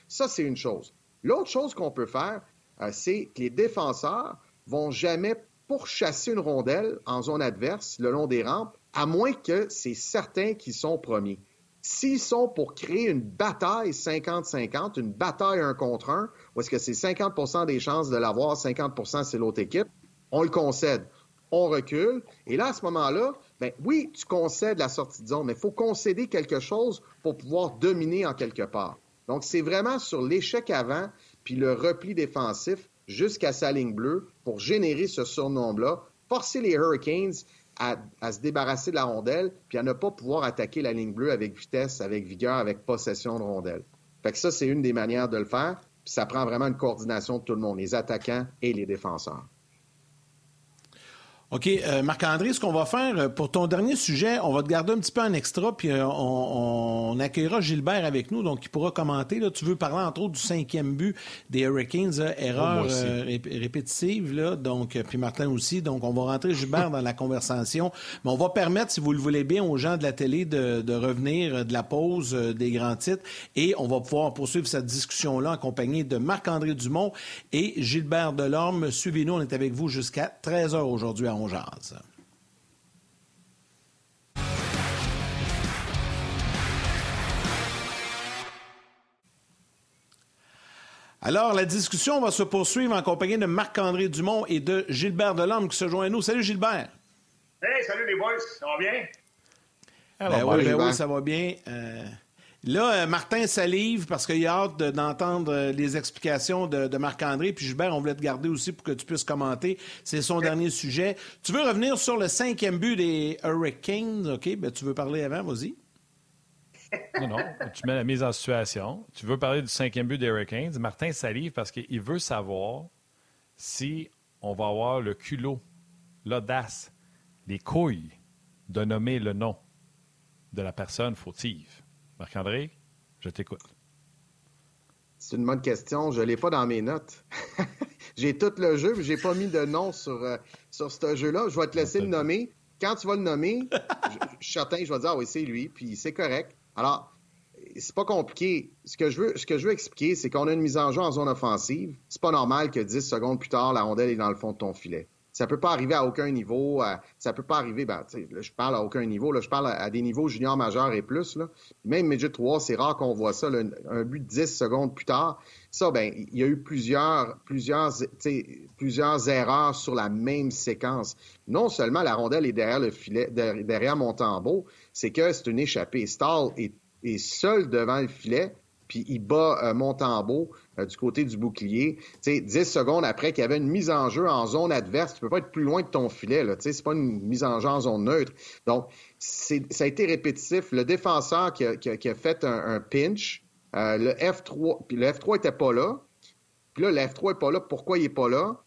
Ça, c'est une chose. L'autre chose qu'on peut faire, euh, c'est que les défenseurs vont jamais pourchasser une rondelle en zone adverse le long des rampes, à moins que c'est certains qui sont premiers. S'ils sont pour créer une bataille 50-50, une bataille un contre un, où est-ce que c'est 50% des chances de l'avoir, 50% c'est l'autre équipe, on le concède. On recule. Et là, à ce moment-là, ben oui, tu concèdes la sortie de zone, mais il faut concéder quelque chose pour pouvoir dominer en quelque part. Donc, c'est vraiment sur l'échec avant, puis le repli défensif jusqu'à sa ligne bleue pour générer ce surnombre-là, forcer les Hurricanes à, se débarrasser de la rondelle, puis à ne pas pouvoir attaquer la ligne bleue avec vitesse, avec vigueur, avec possession de rondelle. Fait que ça, c'est une des manières de le faire, puis ça prend vraiment une coordination de tout le monde, les attaquants et les défenseurs. OK. Euh, Marc-André, ce qu'on va faire, euh, pour ton dernier sujet, on va te garder un petit peu en extra, puis euh, on, accueillera Gilbert avec nous, donc il pourra commenter. Là. Tu veux parler, entre autres, du cinquième but des Hurricanes, erreur répétitive, là, donc, puis Martin aussi. Donc, on va rentrer Gilbert dans la conversation. Mais on va permettre, si vous le voulez bien, aux gens de la télé de, de revenir de la pause des grands titres et on va pouvoir poursuivre cette discussion-là accompagné de Marc-André Dumont et Gilbert Delorme. Suivez-nous, on est avec vous jusqu'à 13h aujourd'hui alors, la discussion va se poursuivre en compagnie de Marc-André Dumont et de Gilbert Delorme qui se joint à nous. Salut Gilbert. Hey, salut les boys, ça va bien? Ben oui, ben oui, ça va bien. Euh, Là, euh, Martin salive parce qu'il a hâte d'entendre euh, les explications de, Marc-André. Puis Gilbert, on voulait te garder aussi pour que tu puisses commenter. C'est son dernier sujet. Tu veux revenir sur le cinquième but des Hurricanes? OK, ben, tu veux parler avant, vas-y. Non, non, tu mets la mise en situation. Tu veux parler du cinquième but des Hurricanes? Martin salive parce qu'il veut savoir si on va avoir le culot, l'audace, les couilles de nommer le nom de la personne fautive. Marc-André, je t'écoute. C'est une bonne question. Je ne l'ai pas dans mes notes. (laughs) j'ai tout le jeu, mais je n'ai pas mis de nom sur, euh, sur ce jeu-là. Je vais te laisser le nommer. Quand tu vas le nommer, je, suis certain, je vais dire, ah oui, c'est lui, puis c'est correct. Alors, c'est pas compliqué. Ce que je veux, ce que je veux expliquer, c'est qu'on a une mise en jeu en zone offensive. C'est pas normal que 10 secondes plus tard, la rondelle est dans le fond de ton filet. Ça peut pas arriver à aucun niveau. Ça ça peut pas arriver, ben, je parle à aucun niveau. Là, je parle à, des niveaux junior majeurs et plus. Là. Même Midget 3, c'est rare qu'on voit ça. un but de 10 secondes plus tard. Ça, ben, il y a eu plusieurs, plusieurs, plusieurs erreurs sur la même séquence. Non seulement la rondelle est derrière le filet, derrière Montembeau, c'est que c'est une échappée. Stahl est, seul devant le filet puis il bat euh, Montembeau euh, du côté du bouclier. sais, 10 secondes après qu'il y avait une mise en jeu en zone adverse, tu peux pas être plus loin de ton filet. Ce n'est pas une mise en jeu en zone neutre. Donc, ça a été répétitif. Le défenseur qui a, fait un, pinch, euh, le F3, puis le F3 était pas là. Puis là, le F3 est pas là. Pourquoi il est pas là?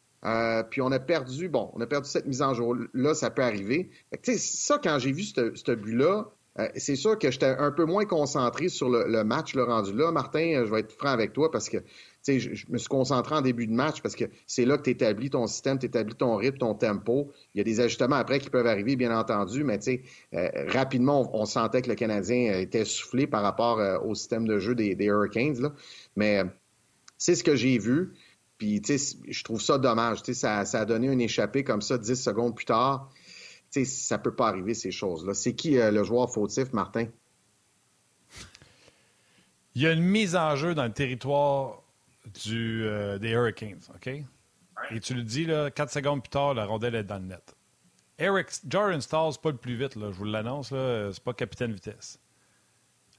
puis on a perdu, bon, on a perdu cette mise en jeu-là, ça peut arriver. sais, ça, quand j'ai vu ce but-là, euh, c'est sûr que j'étais un peu moins concentré sur le, match le rendu là. Martin, euh, je vais être franc avec toi parce que je, je me suis concentré en début de match parce que c'est là que tu établis ton système, tu établis ton rythme, ton tempo. Il y a des ajustements après qui peuvent arriver, bien entendu, mais euh, rapidement, on, sentait que le Canadien était soufflé par rapport au système de jeu des, Hurricanes. Mais c'est ce que j'ai vu. Puis, je trouve ça dommage. Ça, ça a donné une échappée comme ça 10 secondes plus tard sais, ça peut pas arriver, ces choses-là. C'est qui euh, le joueur fautif, Martin? Il y a une mise en jeu dans le territoire du, euh, des Hurricanes, OK? Et tu le dis, là, 4 secondes plus tard, la rondelle est dans le net. Eric, Jordan c'est pas le plus vite, là, je vous l'annonce, c'est pas capitaine vitesse.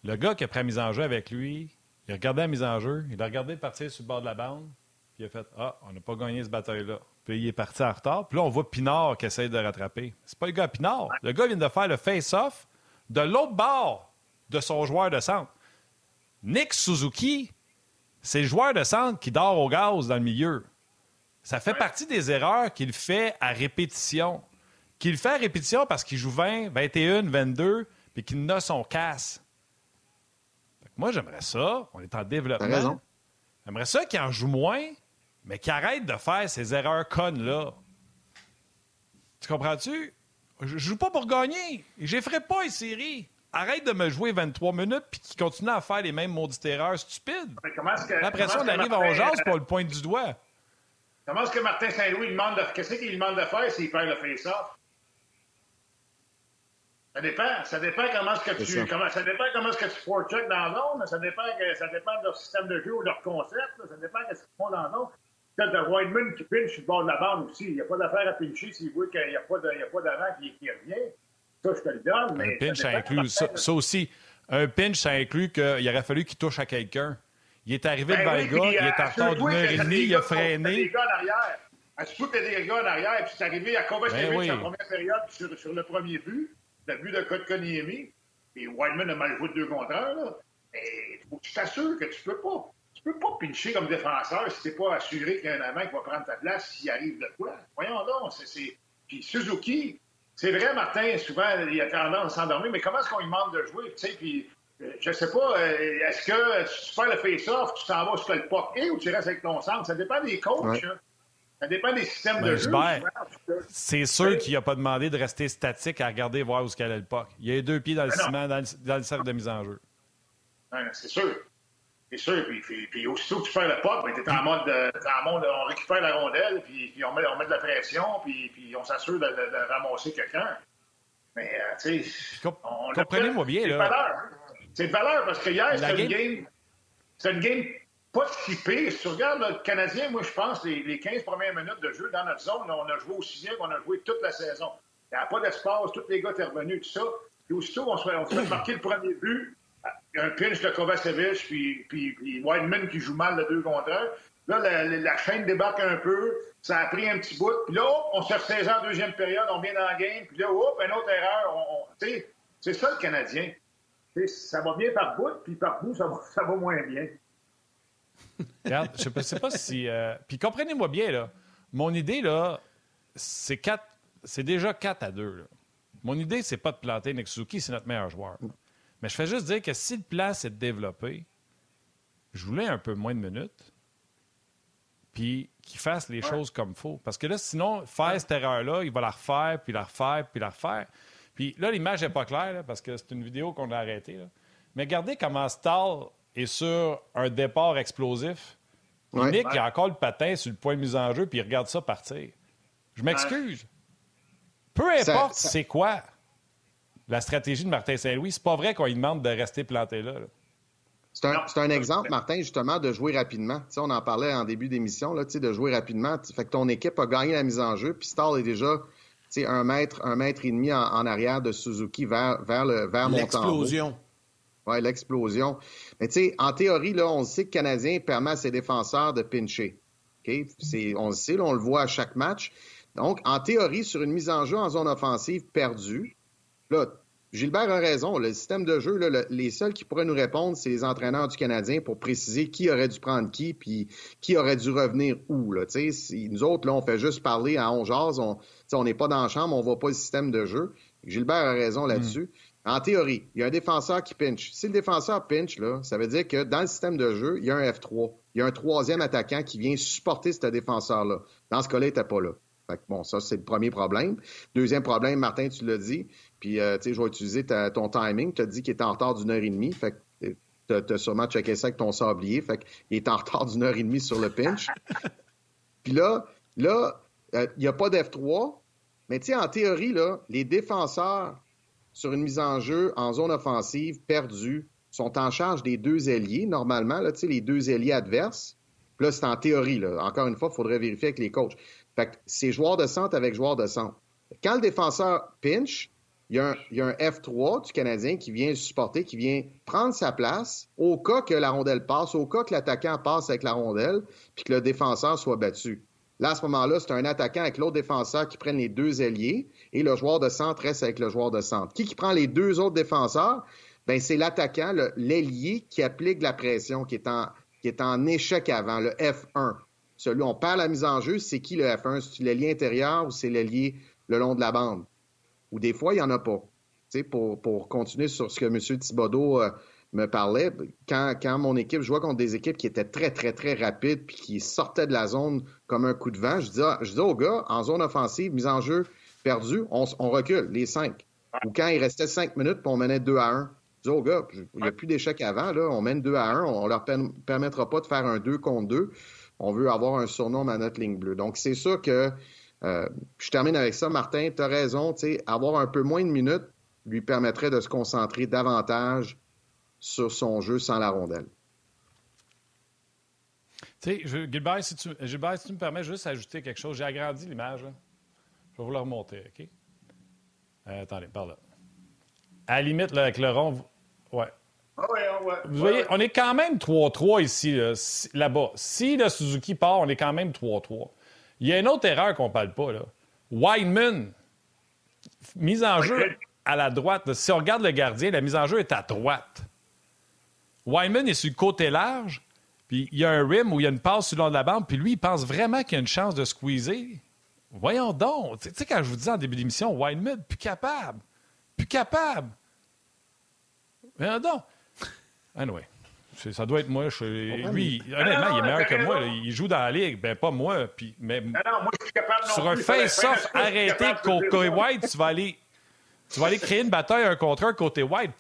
Le gars qui a pris la mise en jeu avec lui, il a regardé la mise en jeu, il a regardé partir sur le bord de la bande, il a fait Ah, on n'a pas gagné ce bataille-là. Puis il est parti en retard. Puis là, on voit Pinard qui essaie de rattraper. C'est pas le gars Pinard. Le gars vient de faire le face-off de l'autre bord de son joueur de centre. Nick Suzuki, c'est le joueur de centre qui dort au gaz dans le milieu. Ça fait partie des erreurs qu'il fait à répétition. Qu'il fait à répétition parce qu'il joue 20, 21, 22, puis qu'il n'a son casse. Moi, j'aimerais ça. On est en développement. J'aimerais ça qu'il en joue moins, mais qui arrête de faire ces erreurs connes-là. Tu comprends-tu? Je joue pas pour gagner. Je ferai pas une série. Arrête de me jouer 23 minutes puis qui continue à faire les mêmes maudites erreurs stupides. Après ça, on arrive à Ongeance pour le point du doigt. Comment est-ce que Martin Saint-Louis demande de... Qu'est-ce qu'il demande de faire s'il perd le face-off? Ça dépend. Ça dépend comment est-ce que tu. Comment, ça dépend comment est-ce que tu forecheck dans la zone. Ça dépend, ça dépend de leur système de jeu ou de leur concept. Ça dépend de ce qu'ils font dans la zone. Quand de Whiteman qui pinche sur le bord de la bande aussi, il n'y a pas d'affaire à pincher s'il voit qu'il n'y a pas d'avant qui, qui, revient. Ça, je te le donne. Mais un pinch, ça, inclut. Ça, aussi. Un pinch, ça inclut qu'il aurait fallu qu'il touche à quelqu'un. Il est arrivé ben devant le gars, il est en retard d'une heure et demie, il a freiné. des gars en arrière. Est-ce que tu des gars en arrière, puis c'est arrivé à combien ben oui. la première période sur, sur, le premier but, le but de Kotkaniemi, et Whiteman a mal joué de deux contre un, là. Mais il faut que tu t'assures que tu peux pas. Tu peux pas pincher comme défenseur si t'es pas assuré qu'il y a un avant qui va prendre ta place s'il arrive de quoi. Voyons donc, c'est Puis Suzuki, c'est vrai, Martin, souvent, il a tendance à s'endormir, mais comment est-ce qu'on lui demande de jouer? Tu sais, puis, euh, je sais pas, euh, est-ce que tu fais le face-off, tu t'en vas sur le pocket ou tu restes avec ton centre? Ça dépend des coachs. Hein. Ça dépend des systèmes de jeu. C'est sûr qu'il n'a pas demandé de rester statique à regarder voir où est-ce qu'elle est le puck. Il a deux pieds dans le ben ciment, dans le, cercle de mise en jeu. c'est sûr. C'est sûr. Puis, puis, aussitôt que tu fais le puck, ben, tu es en mode, en mode on récupère la rondelle, puis, on, met, on met de la pression, puis, puis on s'assure de, de, ramasser quelqu'un. Mais, euh, tu sais. Comprenez-moi bien, là. C'est de valeur parce que hier, c'était une game. C'était une game pas si pire. Si tu regardes le Canadien, moi, je pense, les, les 15 premières minutes de jeu dans notre zone, on a joué au sixième, on a joué toute la saison. Il n'y a pas d'espace, tous les gars étaient revenus, tout ça. Puis aussitôt, on se fait, on se fait marquer le premier but, un pinch de Kovacevic, puis, puis, puis qui joue mal le 2 contre 1. Là, la, la, chaîne débarque un peu, ça a pris un petit bout, puis là, on se ressaisit en deuxième période, on vient dans le game, puis là, hop, une autre erreur. C'est ça le Canadien. ça va bien par bout, puis par bout, ça va, (laughs) moins bien. Regarde, je ne sais, pas si. Euh, puis comprenez-moi bien, là. Mon idée, là, c'est quatre... c'est déjà 4 à 2. Mon idée, c'est pas de planter Nick c'est notre meilleur joueur. Mais je fais juste dire que si le plan c'est de développer, je voulais un peu moins de minutes, puis qu'il fasse les choses comme il faut. Parce que là, sinon, faire cette erreur-là, il va la refaire, puis la refaire, puis la refaire. Puis là, l'image n'est pas claire, parce que c'est une vidéo qu'on a arrêtée. Mais regardez comment Stahl et sur un départ explosif. Nick, il a encore le patin sur le point de mise en jeu, puis il regarde ça partir. Je m'excuse. Peu importe c'est quoi la stratégie de Martin Saint-Louis, c'est pas vrai qu'on lui demande de rester planté là. C'est un, exemple, Martin, justement, de jouer rapidement. on en parlait en début d'émission, de jouer rapidement. Fait que ton équipe a gagné la mise en jeu, puis Stall est déjà un mètre, un mètre et demi en, arrière de Suzuki vers, vers, le, vers L'explosion. Oui, l'explosion. Mais tu sais, en théorie, là, on sait que le Canadien permet à ses défenseurs de pincher. On le sait, on le voit à chaque match. Donc, en théorie, sur une mise en jeu en zone offensive perdue, là, Gilbert a raison. Le système de jeu, là, les seuls qui pourraient nous répondre, c'est les entraîneurs du Canadien pour préciser qui aurait dû prendre qui, puis qui aurait dû revenir où. Là. Si nous autres, là, on fait juste parler à on jase, on n'est pas dans la chambre, on voit pas le système de jeu. Gilbert a raison là-dessus. Hmm. En théorie, il y a un défenseur qui pinch. Si le défenseur pinch, là, ça veut dire que dans le système de jeu, il y a un F3. Il y a un troisième attaquant qui vient supporter ce défenseur-là. Dans ce cas-là, il n'était pas là. Bon, ça, c'est le premier problème. Deuxième problème, Martin, tu l'as dit. Puis, euh, tu sais, je vais utiliser ton timing. Tu as dit qu'il était en retard d'une heure et demie. Fait que tu as, sûrement checké ça avec ton sablier. Fait qu'il est en retard d'une heure et demie sur le pinch. (laughs) Puis là, là, euh, il n'y a pas d'F3. Mais tu sais, en théorie, là, les défenseurs sur une mise en jeu en zone offensive perdue sont en charge des deux ailiers, normalement, là, les deux ailiers adverses. Puis là, c'est en théorie. Là. Encore une fois, il faudrait vérifier avec les coachs. Fait c'est joueur de centre avec joueur de centre. Quand le défenseur pinch, il y, a un, F3 du Canadien qui vient supporter, qui vient prendre sa place au cas que la rondelle passe, au cas que l'attaquant passe avec la rondelle, puis que le défenseur soit battu. Là, à ce moment-là, c'est un attaquant avec l'autre défenseur qui prennent les deux ailiers et le joueur de centre reste avec le joueur de centre. Qui prend les deux autres défenseurs? Ben, c'est l'attaquant, l'ailier qui applique la pression, qui est en échec avant, le F1. Celui, on perd la mise en jeu, c'est qui le F1? C'est l'ailier intérieur ou c'est l'ailier le long de la bande? Ou des fois, il n'y en a pas. Pour, pour continuer sur ce que M. Thibodeau euh, me parlait, quand, mon équipe jouait contre des équipes qui étaient très, très, très rapides puis qui sortaient de la zone comme un coup de vent, je disais, je disais aux gars, en zone offensive, mise en jeu perdue, on, recule, les cinq. Ou quand il restait cinq minutes puis on menait deux à un. Je disais aux gars, il n'y a plus d'échec avant, là, on mène deux à un, on leur permettra pas de faire un deux contre deux. On veut avoir un surnom à notre ligne bleue. Donc, c'est sûr que euh, je termine avec ça, Martin, tu as raison, avoir un peu moins de minutes lui permettrait de se concentrer davantage sur son jeu sans la rondelle. Tu sais, Gilbert, si tu, Gilbert, tu me permets juste d'ajouter quelque chose, j'ai agrandi l'image. Je vais vous la remonter, OK? Euh, attendez, par là. À la limite, avec le rond, ouais. Ah ouais, vous voyez, on est quand même 3-3 ici, là-bas. si le Suzuki part, on est quand même 3-3. Il y a une autre erreur qu'on ne parle pas. Là. Wideman, mise en jeu à la droite. Si on regarde le gardien, la mise en jeu est à droite. Wyman est sur le côté large, puis il y a un rim où il y a une passe sur le long de la bande, puis lui, il pense vraiment qu'il y a une chance de squeezer. Voyons donc. Tu sais, quand je vous disais en début d'émission, Wineman, plus capable. Plus capable. Voyons donc. Anyway. Ça doit être moi. Je, lui, honnêtement, il est meilleur que moi. Il joue dans la ligue. Ben, pas moi. Puis, mais, non, non, moi, je suis capable sur un face-off arrêté côté White, tu vas aller. Tu vas aller créer une bataille un contre un côté White.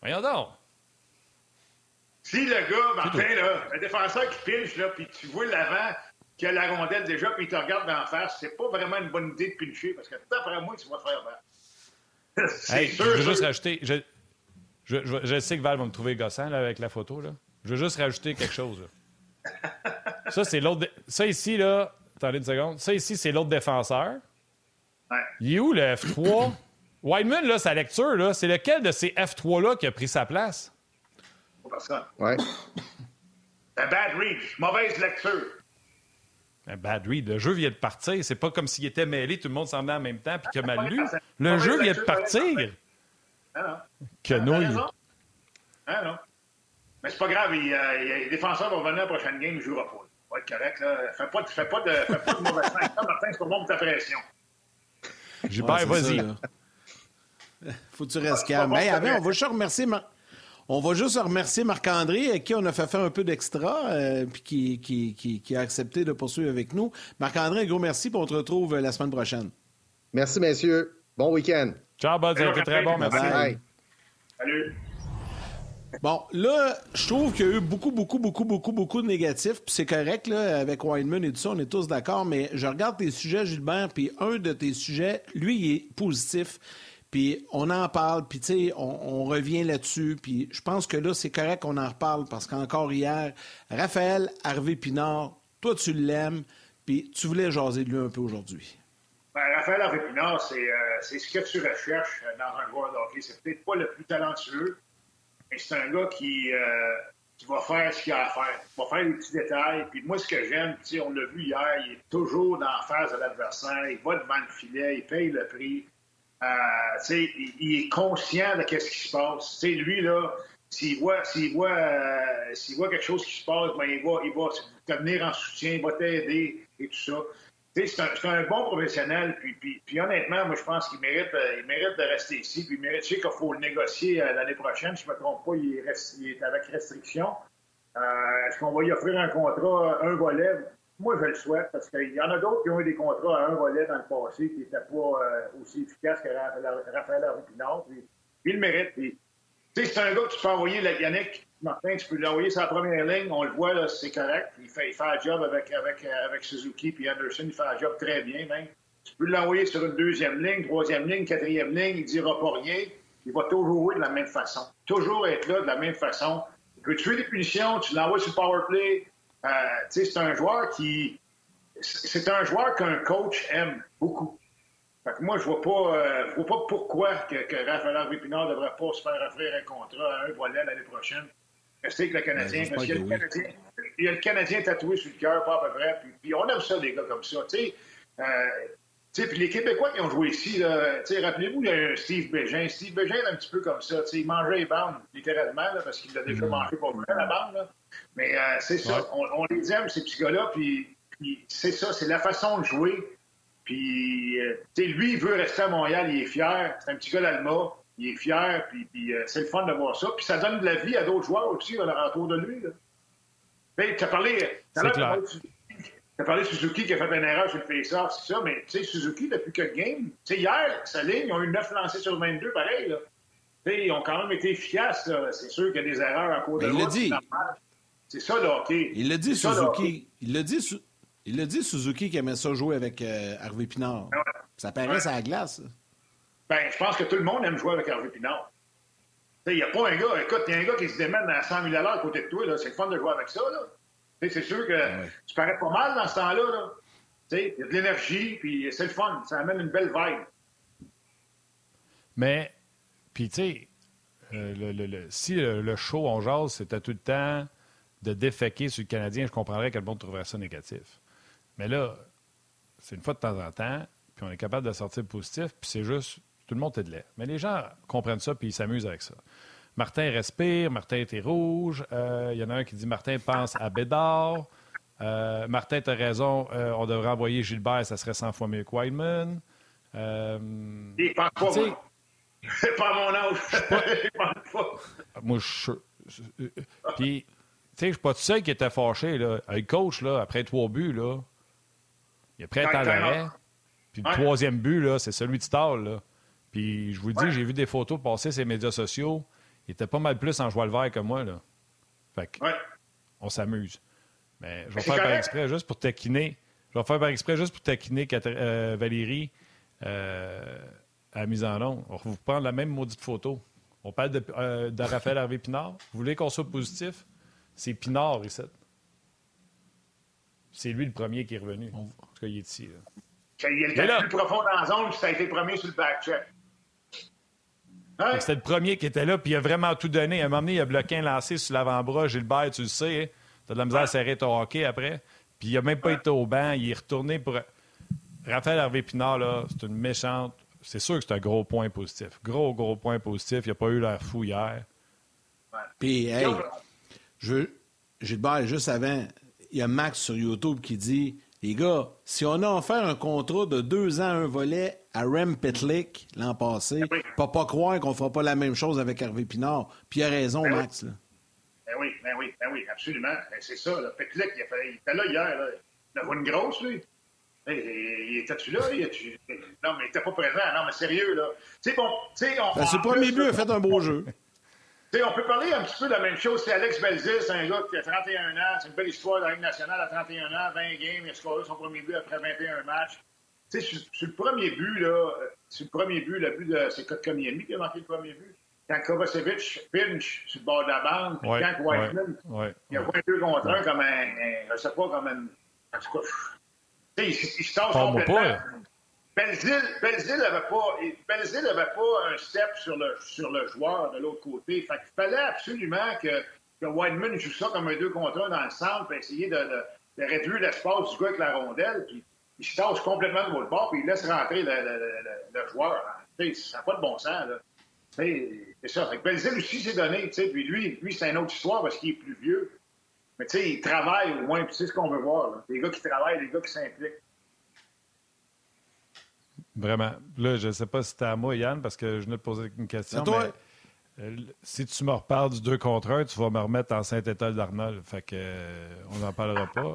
Voyons donc. Si le gars, Martin, là, un défenseur qui pinche, là, puis tu vois l'avant, qui a la rondelle déjà, puis il te regarde d'en face, c'est pas vraiment une bonne idée de pincher, parce que d'après moi, tu vas faire mal. (laughs) c'est sûr. Je veux juste rajouter. Je, je, je, sais que Val va me trouver gossant là, avec la photo. Là. Je veux juste rajouter quelque chose. (laughs) ça, c'est l'autre. Ça ici, là. Attendez une seconde. Ça ici, c'est l'autre défenseur. Ouais. Il est où le F3? (coughs) Whiteman, là, sa lecture, là, c'est lequel de ces F3-là qui a pris sa place? Personne. Ouais. (coughs) Un bad read. Mauvaise lecture. Un bad read. Le jeu vient de partir. C'est pas comme s'il était mêlé, tout le monde s'en venait en même temps puis qu'il a (laughs) mal lu. Le jeu vient de partir. Ah non. Ah. Mais c'est pas grave, il, euh, les défenseurs vont venir à la prochaine game, il ne jouera pas. Va être correct. Là. Fais, pas, fais, pas de, fais pas de mauvais (laughs) sens. Martin, c'est pour moi ta pression. J'ai ouais, vas-y. Faut que tu restes calme. Mais avant, on va juste remercier, on va juste remercier Marc-André, avec qui on a fait faire un peu d'extra, euh, puis qui, qui, qui, qui, a accepté de poursuivre avec nous. Marc-André, un gros merci, puis on te retrouve la semaine prochaine. Merci, messieurs. Bon week-end. Ciao, Bud. Ça a été très bon. Merci. Bye. Salut. Bon, là, je trouve qu'il y a eu beaucoup, beaucoup, beaucoup, beaucoup, beaucoup de négatifs, puis c'est correct, là, avec Weinman et tout ça, on est tous d'accord, mais je regarde tes sujets, Gilbert, puis un de tes sujets, lui, il est positif, puis on en parle, puis tu sais, on, revient là-dessus, puis je pense que là, c'est correct qu'on en reparle, parce qu'encore hier, Raphaël Harvey Pinard, toi, tu l'aimes, puis tu voulais jaser de lui un peu aujourd'hui. Ben, Raphaël Harvey Pinard, euh, c'est ce que tu recherches dans un joueur de hockey. C'est peut-être pas le plus talentueux, mais c'est un gars qui, euh, qui, va faire ce qu'il a à faire. Il va faire les petits détails. Puis moi, ce que j'aime, on l'a vu hier, il est toujours dans la phase de l'adversaire. Il va devant le filet, il paye le prix. Euh, il, il, est conscient de ce qui se passe. T'sais, lui, là, s'il voit, s'il voit, euh, voit quelque chose qui se passe, ben, il, va, il va te tenir en soutien, il va t'aider et tout ça. C'est un, un, bon professionnel, puis, honnêtement, moi, je pense qu'il mérite, euh, il mérite de rester ici, puis il mérite, je sais qu'il faut le négocier euh, l'année prochaine, si je ne me trompe pas, il est, il est avec restriction. Euh, Est-ce qu'on va lui offrir un contrat, un volet? Moi, je le souhaite, parce qu'il y en a d'autres qui ont eu des contrats à un volet dans le passé qui n'étaient pas euh, aussi efficaces que Raphaël Harry puis, il le mérite. Puis, c'est un gars que tu peux envoyer, Yannick, Martin, tu peux l'envoyer sur la première ligne, on le voit, là, c'est correct. Il fait, il fait un job avec, avec, Suzuki puis Anderson, il fait un job très bien, même. Tu peux l'envoyer sur une deuxième ligne, troisième ligne, quatrième ligne, il dira pas rien. Il va toujours jouer de la même façon. Toujours être là de la même façon. Il peut tuer des punitions, tu l'envoies sur le. Euh, c'est un joueur qui. C'est un joueur qu'un coach aime beaucoup. Fait que moi, je vois pas, euh, vois pas pourquoi que, que Raphaël devrait pas se faire offrir un contrat à un volet l'année prochaine rester avec le Canadien. parce qu'il y, a le Canadien, il y a le Canadien tatoué sur le cœur, pas à peu près. Puis, puis on aime ça, des gars comme ça. Tu sais, euh, puis les Québécois qui ont joué ici, rappelez-vous, il y a Steve Bégin. Steve Bégin est un petit peu comme ça. Il mangeait les bandes, littéralement, là, parce qu'il l'a déjà mm. mangé pour vrai, la bande. Là. Mais euh, c'est ça. On, on, les aime, ces petits gars-là. Puis, puis c'est ça, c'est la façon de jouer. Puis, euh, lui, il veut rester à Montréal, il est fier. C'est un petit gars d'Alma il est fier, puis, puis euh, c'est le fun de voir ça. Puis ça donne de la vie à d'autres joueurs aussi là, autour de lui. Tu as parlé, as parlé de Suzuki qui a fait une erreur sur le face-off, c'est ça, mais tu sais, Suzuki, depuis que game, tu sais, hier, sa ligne, ils ont eu 9 lancés sur 22, pareil. Là. ils ont quand même été efficaces. C'est sûr qu'il y a des erreurs en cours de route. Il l'a dit. C'est ça, là, OK. Il l'a dit, Suzuki. Il l'a dit, il l'a dit, Suzuki, qui aimait ça jouer avec euh, Harvey Pinard. Ça paraît à la glace. Ben, je pense que tout le monde aime jouer avec Hervé Pinard. Il n'y a pas un gars, écoute, il y a un gars qui se démène à 100 000 à côté de toi, c'est le fun de jouer avec ça. C'est sûr que tu parais pas mal dans ce temps-là. Il y a de l'énergie, puis c'est le fun. Ça amène une belle vibe. Mais, puis tu sais, euh, le, si le, show on jase, c'était tout le temps de déféquer sur le Canadien, je comprendrais que le monde trouverait ça négatif. Mais là, c'est une fois de temps en temps, puis on est capable de sortir positif, puis c'est juste tout le monde est de lait. Mais les gens comprennent ça puis ils s'amusent avec ça. Martin respire, Martin était rouge. Il euh, y en a un qui dit Martin pense à Bédard. Euh, Martin, tu as raison. Euh, on devrait envoyer Gilbert, ça serait 100 fois mieux que Wideman. Euh, pas, pas à mon âge. (laughs) Pas. moi, je. Puis, tu sais, je suis pas tout seul qui était fâché. Là. Le coach, là, après trois buts, là, il est prêt à l'arrêt. Puis le troisième but, là, c'est celui de Stahl. Là. Puis je vous le dis, j'ai vu des photos passer sur les médias sociaux. Il était pas mal plus en joie le vert que moi. Là. Fait que, Ouais. on s'amuse. Mais je vais faire par exprès juste pour taquiner. Je vais faire par exprès juste pour taquiner euh, Valérie euh, à la mise en onde. On va vous prendre la même maudite photo. On parle de, euh, de Raphaël Harvey Pinard. Vous voulez qu'on soit positif? C'est Pinard ici. C'est lui le premier qui est revenu. En tout cas, il est ici. là. Il était là- plus profond dans la zone, puis ça a été le premier sur le back-check. Hein? C'était le premier qui était là, puis il a vraiment tout donné. À un moment donné, il a bloqué un lancé sur l'avant-bras. Gilbert, tu le sais, hein? t'as de la misère à serrer ton hockey après. Puis il n'a même pas été au banc. Il est retourné pour. Raphaël Hervé Pinard, là, c'est une méchante. C'est sûr que c'est un gros point positif. Gros, gros point positif. Il n'a pas eu l'air fou hier. Puis, hey, je, Gilbert, juste avant, il y a Max sur YouTube qui dit Les gars, si on a offert un contrat de deux ans, un volet à Rem Petlick l'an passé, Oui. pas pas croire qu'on fera pas la même chose avec Hervé Pinard. Puis il a raison, Ben oui. Max. là. Ben oui, ben oui, ben oui, absolument. Ben, c'est ça, là. Il, a fait- il était là hier, là. Il a une grosse, lui. Il était-tu là? Il était- Non, mais il était pas présent. Non, mais sérieux, là. Tu sais, bon, tu sais, on. Ben, c'est il là, a fait un beau jeu. Tu sais, on peut parler un petit peu de la même chose. C'est Alex Belzil, c'est un gars qui a 31 ans. C'est une belle histoire de la Ligue nationale à 31 ans, 20 games. Il a scoré son premier but après 21 matchs. Tu sais, sur, le premier but, là, euh, sur le premier but, le but de. C'est Kotkaniemi qui a marqué le premier but. Quand Kovacevic pinch sur le bord de la bande, puis Ouais, quand Whiteman, ouais, il a un deux contre un comme un, Je sais pas, comme un. En tout cas, il, il se tasse complètement. pas. Belzil, Belzil avait pas, Belzil avait pas un step sur le, sur le joueur de l'autre côté. Fait qu'il fallait absolument que, que Whiteman joue ça comme un 2 contre 1 dans le centre pour essayer de, de- de réduire l'espace du gars avec la rondelle. Puis il se tasse complètement de l'autre bord puis il laisse rentrer le, le- le- le joueur. Tu sais, Ça n'a pas de bon sens. Là. C'est ça. Fait que Belzil aussi s'est donné. tu sais, Puis lui, lui c'est une autre histoire parce qu'il est plus vieux. Mais tu sais, il travaille au moins. puis C'est ce qu'on veut voir. Là. Les gars qui travaillent, les gars qui s'impliquent. Vraiment. Là, je ne sais pas si c'était à moi, Yann, parce que je venais de poser une question. Toi. mais, euh, si tu me reparles du 2 contre 1, tu vas me remettre en Saint-Étienne d'Arnold. Fait que euh, on n'en parlera pas.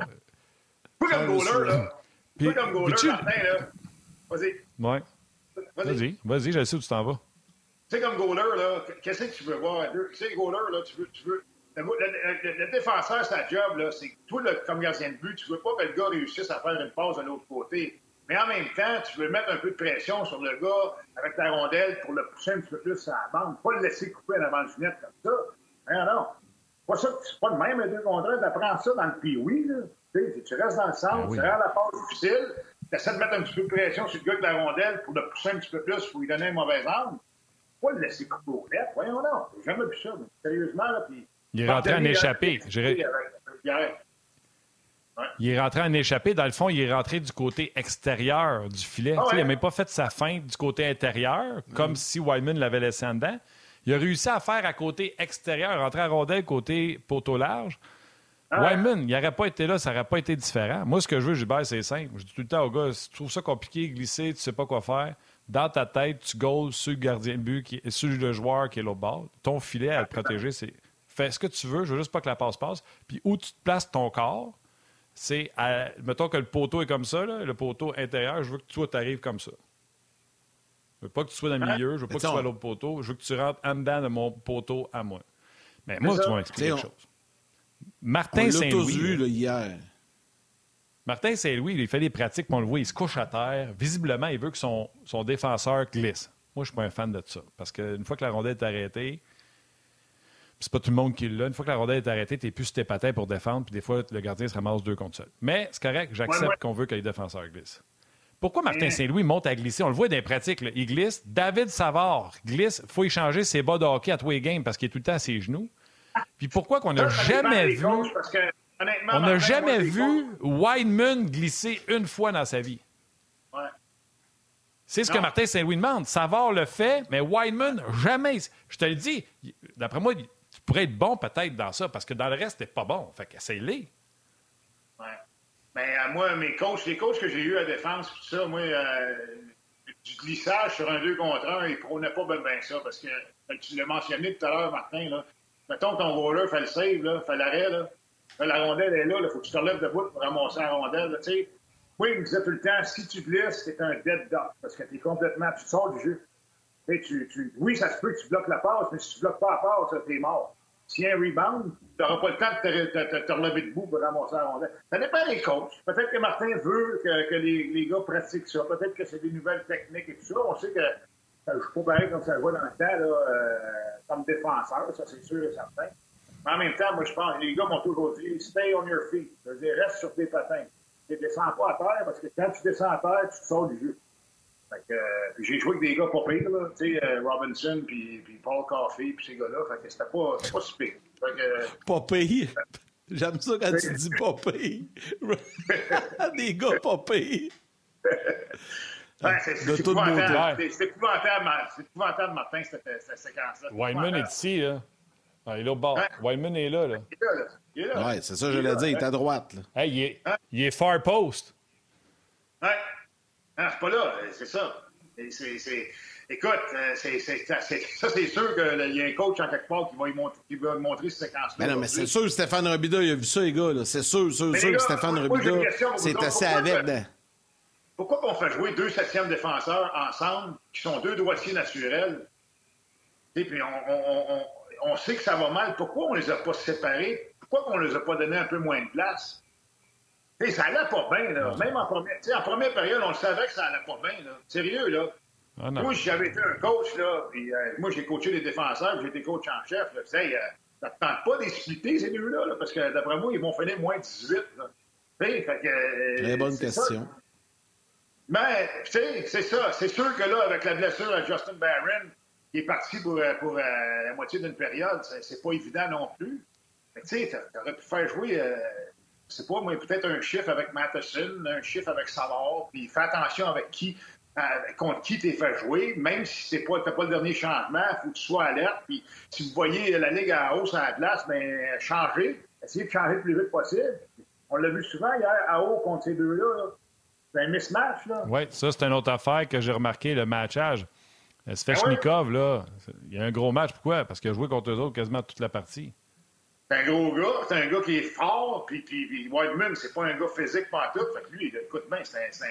Pas comme goaler, là. Puis- comme goaler, tu- Martin, là. Vas-y. Ouais. Vas-y. Vas-y, vas-y, je sais où tu t'en vas. Tu sais, comme goaler, là, qu'est-ce que tu veux voir? Tu sais, goaler, là, tu veux. Tu veux le, le- le- le défenseur, sa job, là, c'est que toi, là, comme gardien de but, tu veux pas que le gars réussisse à faire une passe de l'autre côté. Mais en même temps, tu veux mettre un peu de pression sur le gars avec ta rondelle pour le pousser un petit peu plus à la bande. Pas le laisser couper en avant du net comme ça. Non, non. Pas ça, c'est pas de même, les deux contre un. T'apprends ça dans le pee là. Tu restes dans le centre, Ben oui. tu rends la passe difficile, tu essaies de mettre un petit peu de pression sur le gars avec la rondelle pour le pousser un petit peu plus pour lui donner un mauvais angle. Pas le laisser couper au net. Voyons non. J'ai jamais vu ça. mais Sérieusement, là. Puis, Il est rentré en échappé. Il est rentré en échappé. Dans le fond, il est rentré du côté extérieur du filet. Ah Il n'a même pas fait sa feinte du côté intérieur, comme si Wyman l'avait laissé en dedans. Il a réussi à faire à côté extérieur, rentrer à rondelle côté poteau large. Wyman, il n'aurait pas été là, ça n'aurait pas été différent. Moi, ce que je veux, Gilbert, c'est simple. Je dis tout le temps aux gars, si tu trouves ça compliqué, glisser, tu sais pas quoi faire, dans ta tête, tu goals sur le gardien de but, qui, sur le joueur qui est l'autre bord. Ton filet à le protéger, c'est fais ce que tu veux, je veux juste pas que la passe passe. Puis où tu te places ton corps, c'est, à- mettons que le poteau est comme ça, là, le poteau intérieur, je veux que toi, tu arrives comme ça. Je veux pas que tu sois dans le milieu, je veux pas que tu sois à l'autre poteau, je veux que tu rentres en dedans de mon poteau à moi. Mais moi, ça. tu vas m'expliquer quelque on- chose. On Martin l'a tous Saint-Louis. vu là, là, hier. Martin Saint-Louis, il fait des pratiques, on le voit, il se couche à terre. Visiblement, il veut que son, son défenseur glisse. Moi, je suis pas un fan de ça. Parce qu'une fois que la rondelle est arrêtée, c'est pas tout le monde qui l'a. Une fois que la rondelle est arrêtée, tu plus sur tes patins pour défendre, puis des fois, le gardien se ramasse deux contre seul. Mais c'est correct, j'accepte Ouais, ouais. qu'on veut que les défenseurs glissent. Pourquoi Martin Saint-Louis monte à glisser? On le voit dans les pratiques, là. il glisse. David Savard glisse. Il faut échanger ses bas de hockey à tous les games parce qu'il est tout le temps à ses genoux. Puis pourquoi qu'on n'a jamais vu... coachs, parce que, honnêtement, On n'a jamais vu Wideman glisser une fois dans sa vie. Ouais. C'est ce que. Martin Saint-Louis demande. Savard le fait, mais Wideman, jamais. Je te le dis, d'après moi, tu pourrais être bon peut-être dans ça, parce que dans le reste, t'es pas bon. Fait qu'essaye-les. Ouais. Mais euh, moi, mes coachs, les coachs que j'ai eus à défense, tout ça, moi, euh, du glissage sur un 2 contre 1, ils prônaient pas bien, ça. Parce que, tu l'as mentionné tout à l'heure, Martin, là, mettons ton roller fait le save, là, fait l'arrêt, là, la rondelle est là, il faut que tu te relèves debout pour ramasser la rondelle. Là, il me disait tout le temps, si tu glisses, c'est un dead duck, parce que tu complètement, tu sors du jeu. Tu, oui, ça se peut que tu bloques la passe, mais si tu bloques pas la passe, t'es mort. S'il y a un rebound, tu n'auras pas le temps de te, te, relever debout pour ramasser la rondelle. Ça dépend des coachs. Peut-être que Martin veut que, que les, les, gars pratiquent ça. Peut-être que c'est des nouvelles techniques et tout ça. On sait que ça ne joue pas pareil comme ça joue dans le temps, là, euh, comme défenseur, ça c'est sûr et certain. Mais en même temps, moi je pense, les gars m'ont toujours dit stay on your feet. Je veux dire, reste sur tes patins. Tu ne descends pas à terre parce que quand tu descends à terre, tu te sors du jeu. Euh, j'ai joué avec des gars pas pires, là, tu sais, euh, Robinson, puis, puis Paul Coffey, puis ces gars-là. Fait que c'était pas, pas si pire. pas pire? J'aime ça quand tu dis pas pire. (laughs) des gars pas pires. (laughs) c'est épouvantable. C'est épouvantable, épouvantable, Martin, cette, cette séquence-là. Wyman est ici, là. Ah, il est là au bord. Hein? Wyman est là, là. Il est là, Il est là. Ouais, c'est ça, je l'ai dit, il est à droite. Là. Hey, il, est, hein? il est far post. Ouais. Non, c'est pas là, c'est ça. C'est, écoute, euh, c'est, (laughs) ça, c'est sûr qu'il y a un coach en quelque part qui va, lui montrer, qui va montrer cette séquence-là. Mais non, mais c'est sûr que Stéphane Robida, il a vu ça, les gars. C'est sûr, sûr, sûr que Stéphane Robida, c'est assez avec. Que, pourquoi on fait jouer deux septièmes défenseurs ensemble, qui sont deux droitiers naturels, et puis on, on, on, on, sait que ça va mal. Pourquoi on les a pas séparés? Pourquoi on les a pas donné un peu moins de place? Et ça allait pas bien, là. Même en première, en première période, on le savait que ça allait pas bien, là. Sérieux, là. Ah, moi, j'avais été un coach, là, puis euh, moi, j'ai coaché les défenseurs, j'ai été coach en chef, là. Tu sais, euh, ça ne tente pas d'expliquer ces deux-là, là, parce que d'après moi, ils vont finir moins 18, là. fait que, euh, Très bonne question. Mais, tu sais, c'est ça. C'est sûr que là, avec la blessure à Justin Barron, qui est parti pour, pour la moitié d'une période, c'est pas évident non plus. Mais tu sais, t'aurais pu faire jouer c'est pas, moi, peut-être un chiffre avec Matheson, un chiffre avec Savard, puis fais attention avec qui, euh, contre qui tu fait jouer, même si c'est pas, pas le dernier changement, faut que tu sois alerte, puis si vous voyez la Ligue à hausse à la place, bien, changez, essayez de changer le plus vite possible. On l'a vu souvent hier à haut contre ces deux-là. C'est un mismatch, là. Oui, ça, c'est une autre affaire que j'ai remarqué, le matchage. Svechnikov, là, il y a un gros match. Pourquoi? Parce qu'il a joué contre eux autres quasiment toute la partie. C'est un gros gars, c'est un gars qui est fort, puis, puis, puis Whiteman, c'est pas un gars physique tout. Fait que lui, écoute bien, c'est un,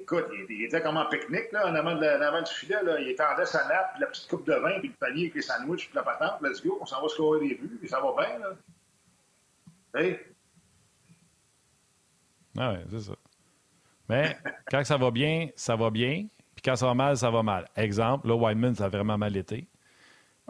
Écoute, il, était comme en pique-nique, là, en avant, de, en avant du filet, là. Il étendait sa nappe, puis la petite coupe de vin, puis le panier avec les sandwichs, puis la patente. Let's go, on s'en va scorer des buts, puis ça va bien, là. Hey. Ah ouais, c'est ça. Mais quand ça va bien, ça va bien. Puis quand ça va mal, ça va mal. Exemple, là, Whiteman, ça a vraiment mal été.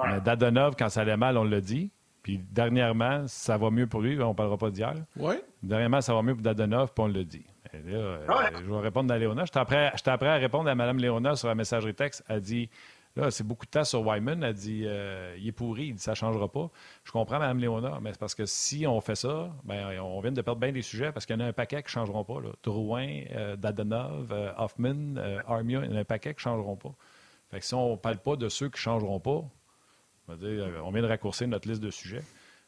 Mais Dadonov, quand ça allait mal, on l'a dit. Puis dernièrement, ça va mieux pour lui. On ne parlera pas d'hier. Oui. Dernièrement, ça va mieux pour Dadonov, puis on le dit. Là, euh, je vais répondre à Léona. J'étais prêt, à répondre à Mme Léona sur un messagerie texte. Elle dit Là, c'est beaucoup de temps sur Wyman. Elle dit euh, Il est pourri, il dit Ça ne changera pas. Je comprends, Mme Léona, mais c'est parce que si on fait ça, ben, on vient de perdre bien des sujets parce qu'il y en a un paquet qui ne changeront pas. Là. Drouin, euh, Dadonov, Hoffman, Armia, il y en a un paquet qui ne changeront pas. Fait que si on ne parle pas de ceux qui ne changeront pas, euh, on vient de raccourcir notre liste de sujets.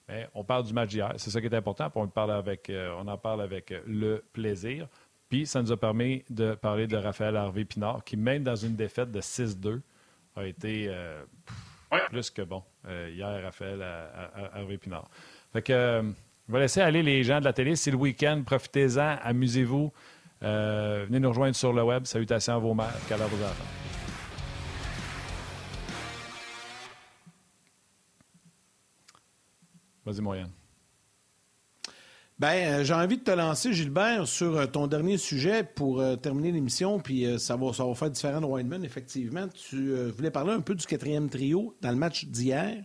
Mais on parle du match d'hier. C'est ça qui est important. on, parle avec, euh, on en parle avec euh, le plaisir. Puis ça nous a permis de parler de Raphaël Harvey Pinard, qui, même dans une défaite de 6-2, a été plus que bon hier, Raphaël Harvey Pinard. Fait que, on va laisser aller les gens de la télé. C'est le week-end. Profitez-en, amusez-vous. venez nous rejoindre sur le web. Salutations à vos mères, qu'à vos enfants. Vas-y, moyenne. Ben, euh, j'ai envie de te lancer, Gilbert, sur euh, ton dernier sujet pour euh, terminer l'émission, puis ça, va, ça va faire différent de Weinman, effectivement. Tu voulais parler un peu du quatrième trio dans le match d'hier,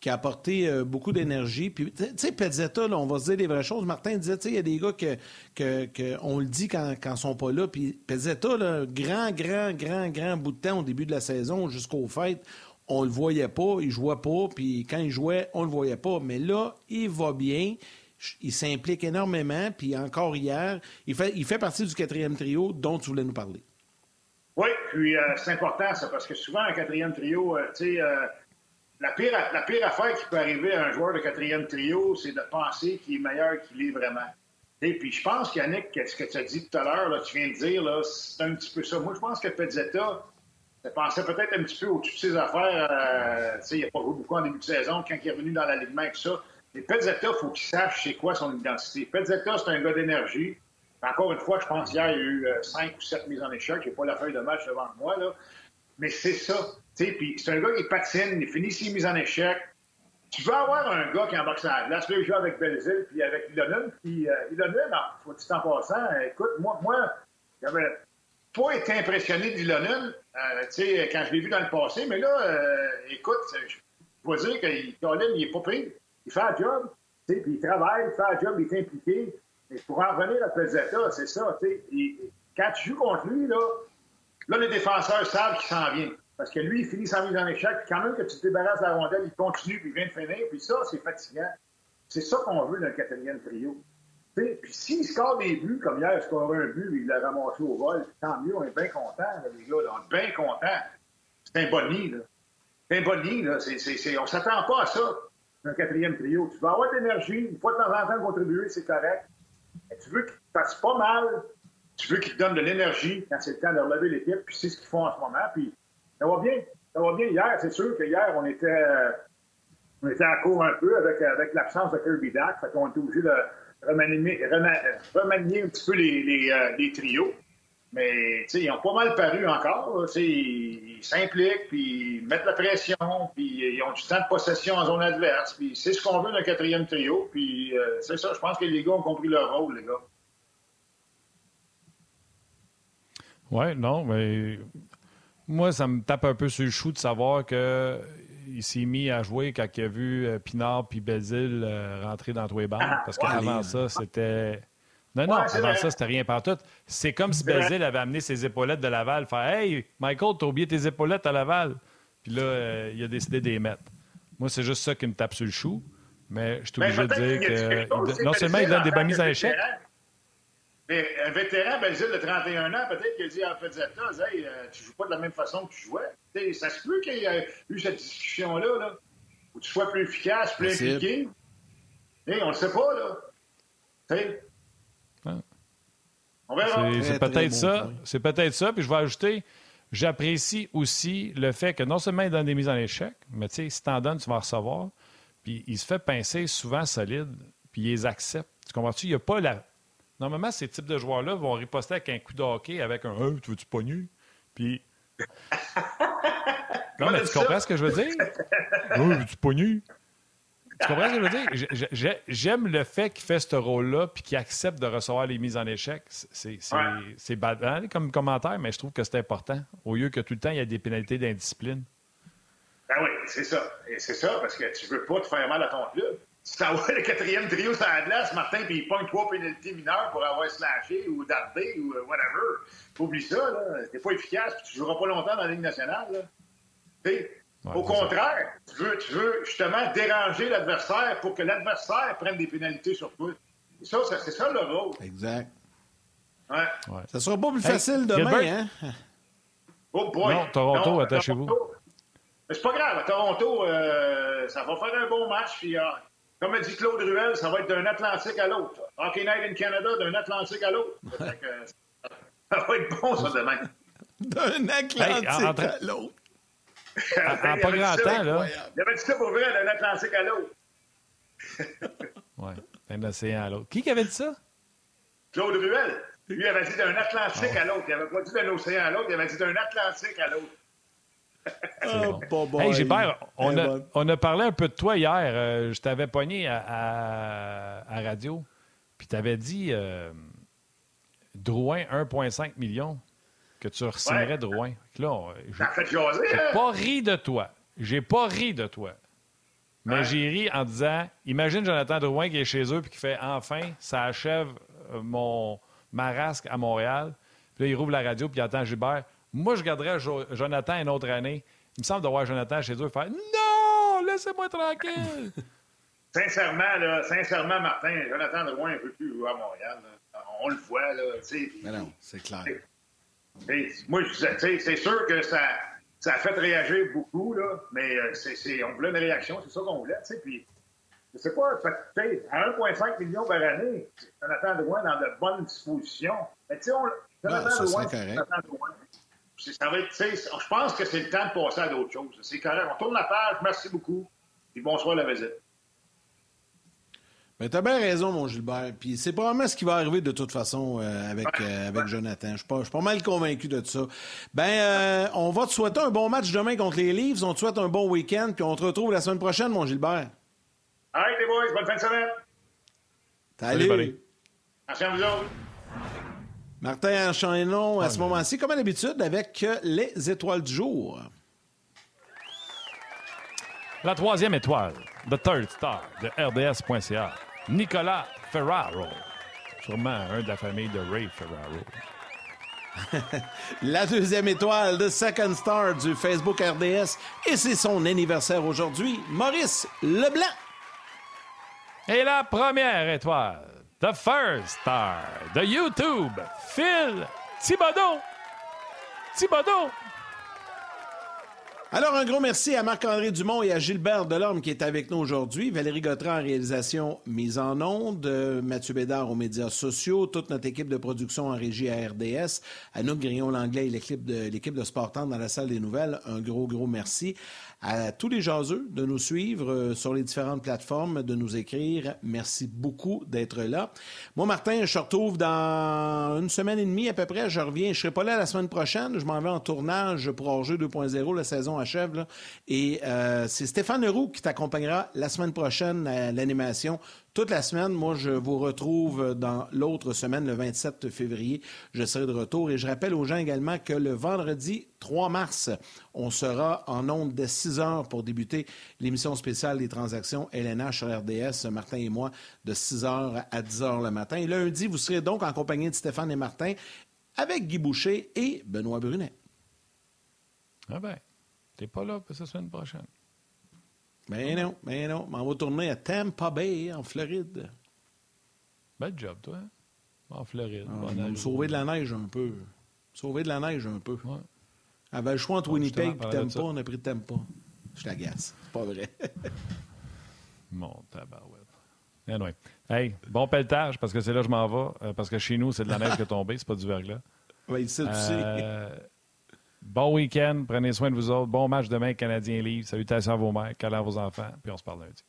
qui a apporté beaucoup d'énergie. Puis, tu sais, Pezzetta, là, on va se dire des vraies choses. Martin disait, tu sais, il y a des gars que, que, on le dit quand, ils sont pas là. Puis, Pezzetta, là, grand, grand, grand, grand bout de temps au début de la saison, jusqu'au fait, on le voyait pas, il jouait pas, puis quand il jouait, on le voyait pas. Mais là, il va bien, il s'implique énormément, puis encore hier, il fait, il fait partie du quatrième trio dont tu voulais nous parler. Oui, puis euh, c'est important ça, parce que souvent, un quatrième trio, euh, tu sais, euh, la, pire, la pire affaire qui peut arriver à un joueur de quatrième trio, c'est de penser qu'il est meilleur qu'il est vraiment. Et puis je pense, Yannick, ce que tu as dit tout à l'heure, tu viens de dire, c'est un petit peu ça. Moi, je pense que Pezzetta pensait peut-être un petit peu au-dessus de ses affaires. Euh, il n'a pas beaucoup en début de saison quand il est revenu dans l'alignement et tout ça. Mais Pezzetta, il faut qu'il sache c'est quoi son identité. Pezzetta, c'est un gars d'énergie. Encore une fois, je pense qu'hier, il y a eu euh, cinq ou sept mises en échec. Je n'ai pas la feuille de match devant moi. Là. Mais c'est ça. C'est un gars qui patine, il finit ses mises en échec. Tu veux avoir un gars qui embarque la glace. Là, il joue avec Belzil puis avec Ilonen. Puis euh, faut dire en passant, écoute, moi, moi j'avais pas été impressionné d'Ilonen euh, quand je l'ai vu dans le passé. Mais là, euh, écoute, je dois dire que il n'est pas pris. Il fait un job. Puis il travaille, il fait un job, il est impliqué. Mais pour en revenir à Pezzetta, c'est ça. Quand tu joues contre lui, là, là, les défenseurs savent qu'il s'en vient. Parce que lui, il finit sa mise en échec, puis quand même que tu te débarrasses de la rondelle, il continue, puis il vient de finir, puis ça, c'est fatigant. C'est ça qu'on veut le quatrième trio. Puis s'il score des buts, comme hier, il score un but, il l'a ramassé au vol, tant mieux, on est bien content, les gars, on est bien content. C'est un boni, là. C'est un boni, là. C'est, c'est, on s'attend pas à ça, un quatrième trio. Tu vas avoir de l'énergie, une fois de temps en temps contribuer, c'est correct. Mais tu veux qu'il fasse pas mal, tu veux qu'il te donne de l'énergie quand c'est le temps de relever l'équipe, puis c'est ce qu'ils font en ce moment, puis ça va bien. Ça va bien hier. C'est sûr qu'hier, on était, on était à court un peu avec, avec l'absence de Kirby Dack. Fait qu'on était obligé de remanier, remanier un petit peu les, les, euh, les trios. Mais ils ont pas mal paru encore. Ils s'impliquent, puis ils mettent la pression, puis ils ont du temps de possession en zone adverse. Puis c'est ce qu'on veut d'un quatrième trio. Puis euh, c'est ça, je pense que les gars ont compris leur rôle, les gars. Oui, non, mais moi, ça me tape un peu sur le chou de savoir qu'il s'est mis à jouer quand il a vu euh, Pinard puis Bézil euh, rentrer dans tous les bandes. Ah, parce qu'avant ça, c'était. Non, non, avant ça, c'était rien tout. C'est comme si Bézil avait amené ses épaulettes de Laval, faire Hey, Michael, t'as oublié tes épaulettes à Laval. Puis là, euh, il a décidé de les mettre. Moi, c'est juste ça qui me tape sur le chou. Mais je suis ben, obligé de dire que. Non seulement il donne des bonnes mises à l'échec. Mais un vétéran, Belzile de 31 ans, peut-être qu'il a dit à Pezzetta, hey, euh, tu joues pas de la même façon que tu jouais. ça se peut qu'il y ait eu cette discussion-là, là, où tu sois plus efficace, plus impliqué. Hey, on le sait pas, là. Ah. C'est peut-être ça. C'est peut-être ça. Puis je vais ajouter, j'apprécie aussi le fait que non seulement il donne des mises en échec, mais tu sais, si t'en donnes, tu vas recevoir. Puis il se fait pincer souvent solide, puis il les accepte. Tu comprends-tu? Il n'y a pas la Normalement, ces types de joueurs-là vont riposter avec un coup de hockey, avec un hey, tu veux-tu pogner? Puis. (laughs) non, mais tu comprends ce que je veux dire? (laughs) hey, veux-tu pogner? Tu comprends ce que je veux dire? J'aime le fait qu'il fait ce rôle-là puis qu'il accepte de recevoir les mises en échec. C'est ouais. banal comme commentaire, mais je trouve que c'est important. Au lieu que tout le temps, il y a des pénalités d'indiscipline. Ben oui, c'est ça. Et c'est ça, parce que tu veux pas te faire mal à ton club tu t'envoies le quatrième trio sur la glace, Martin, puis il pogne trois pénalités mineures pour avoir slashé ou dardé ou euh, whatever. Oublie ça, là. T'es pas efficace, puis tu joueras pas longtemps dans la Ligue nationale, là. Au contraire, tu veux, tu veux justement déranger l'adversaire pour que l'adversaire prenne des pénalités sur toi. Ça, c'est ça le rôle. Exact. Ouais. ouais. Ça sera pas plus facile demain, hein? Oh boy. Non, Toronto, attachez-vous. Mais c'est pas grave. À Toronto, euh, ça va faire un bon match. Puis, euh, comme a dit Claude Ruel, ça va être d'un Atlantique à l'autre. Hockey Night in Canada, d'un Atlantique à l'autre. (laughs) ça va être bon, ça, demain. (laughs) d'un Atlantique à l'autre. En, pas grand temps, là. Il avait dit ça pour vrai, d'un Atlantique à l'autre. (laughs) oui, d'un océan à l'autre. Qui qui avait dit ça? Claude Ruel. Lui, avait dit d'un Atlantique ah à l'autre. Il n'avait pas dit d'un océan à l'autre, il avait dit d'un Atlantique à l'autre. (laughs) Oh, bon. Hey, Gilbert, on a, on a, parlé un peu de toi hier. Euh, je t'avais pogné à, à, radio. Puis tu avais dit euh, Drouin 1,5 million. Que tu re-signerais ouais. Drouin. Là, j'ai hein? pas ri de toi. J'ai pas ri de toi. Mais j'ai ri en disant Imagine Jonathan Drouin qui est chez eux puis qui fait Enfin, ça achève euh, mon marasque à Montréal. Puis là, il rouvre la radio puis il attend Gilbert. Moi, je garderais Jonathan une autre année. Il me semble de voir Jonathan chez eux faire Non, laissez-moi tranquille. (laughs) sincèrement, là, sincèrement, Martin, Jonathan Drouin ne veut plus jouer à Montréal. On le voit, là. Mais non, c'est clair. Moi, c'est sûr que ça, ça a fait réagir beaucoup, là, mais euh, c'est, on voulait une réaction, c'est ça qu'on voulait. Puis je sais pas, à 1,5 million par année, Jonathan Drouin dans de bonnes dispositions. Mais tu sais, Jonathan ça, Drouin, Jonathan Drouin. Ça va être, je pense que c'est le temps de passer à d'autres choses. C'est correct. On tourne la page. Merci beaucoup. Et bonsoir la visite. Mais t'as bien raison, mon Gilbert. Puis c'est probablement ce qui va arriver de toute façon euh, avec, euh, avec Jonathan. Je suis pas, pas, mal convaincu de ça. Ben, euh, on va te souhaiter un bon match demain contre les Leafs. On te souhaite un bon week-end. Puis on te retrouve la semaine prochaine, mon Gilbert. Allez, les boys. Bonne fin de semaine. Salut. Salut Merci à vous autres. Martin Enchaînon, à ce moment-ci, comme à l'habitude, avec les étoiles du jour. La troisième étoile, The Third Star de RDS.ca. Nicolas Ferraro. Sûrement un de la famille de Ray Ferraro. (laughs) la deuxième étoile de Second Star du Facebook RDS. Et c'est son anniversaire aujourd'hui. Maurice Leblanc. Et la première étoile, The First Star de YouTube, Phil Thibodeau. Thibodeau. Alors, un gros merci à Marc-André Dumont et à Gilbert Delorme qui est avec nous aujourd'hui. Valérie Gautran en réalisation mise en onde, Mathieu Bédard aux médias sociaux, toute notre équipe de production en régie à RDS, Anouk Grillon-Langlais et l'équipe de, l'équipe de dans la salle des nouvelles. Un gros, gros merci à tous les jaseux de nous suivre euh, sur les différentes plateformes, de nous écrire. Merci beaucoup d'être là. Moi, Martin, je retrouve dans une semaine et demie à peu près. Je reviens. Je serai pas là la semaine prochaine. Je m'en vais en tournage pour Orgeux 2.0. La saison achève. Et euh, c'est Stéphane Leroux qui t'accompagnera la semaine prochaine à l'animation toute la semaine. Moi, je vous retrouve dans l'autre semaine, le 27 février. Je serai de retour. Et je rappelle aux gens également que le vendredi 3 mars, on sera en ondes dès 6 heures pour débuter l'émission spéciale des transactions LNH sur RDS, Martin et moi, de 6 heures à 10 heures le matin. Et lundi, vous serez donc en compagnie de Stéphane et Martin avec Guy Boucher et Benoît Brunet. Ah ben, t'es pas là pour cette semaine prochaine. Mais non, mais non. On va tourner à Tampa Bay, en Floride. Bel job, toi. En Floride. Ah, sauver de la neige un peu. Sauver de la neige un peu. Ouais. Avait le choix entre Winnipeg et Tampa, on a pris Tampa. Je t'agace. C'est pas vrai. (laughs) Mon tabarouette. Anyway. Hey, bon pelletage, parce que c'est là que je m'en vais. Euh, parce que chez nous, c'est de la neige qui est tombée, c'est pas du verglas. (laughs) Oui, ici, tu euh, Bon week-end, prenez soin de vous autres. Bon match demain, Canadien Livre. Salutations à vos mères, câlins à vos enfants, puis on se parle lundi.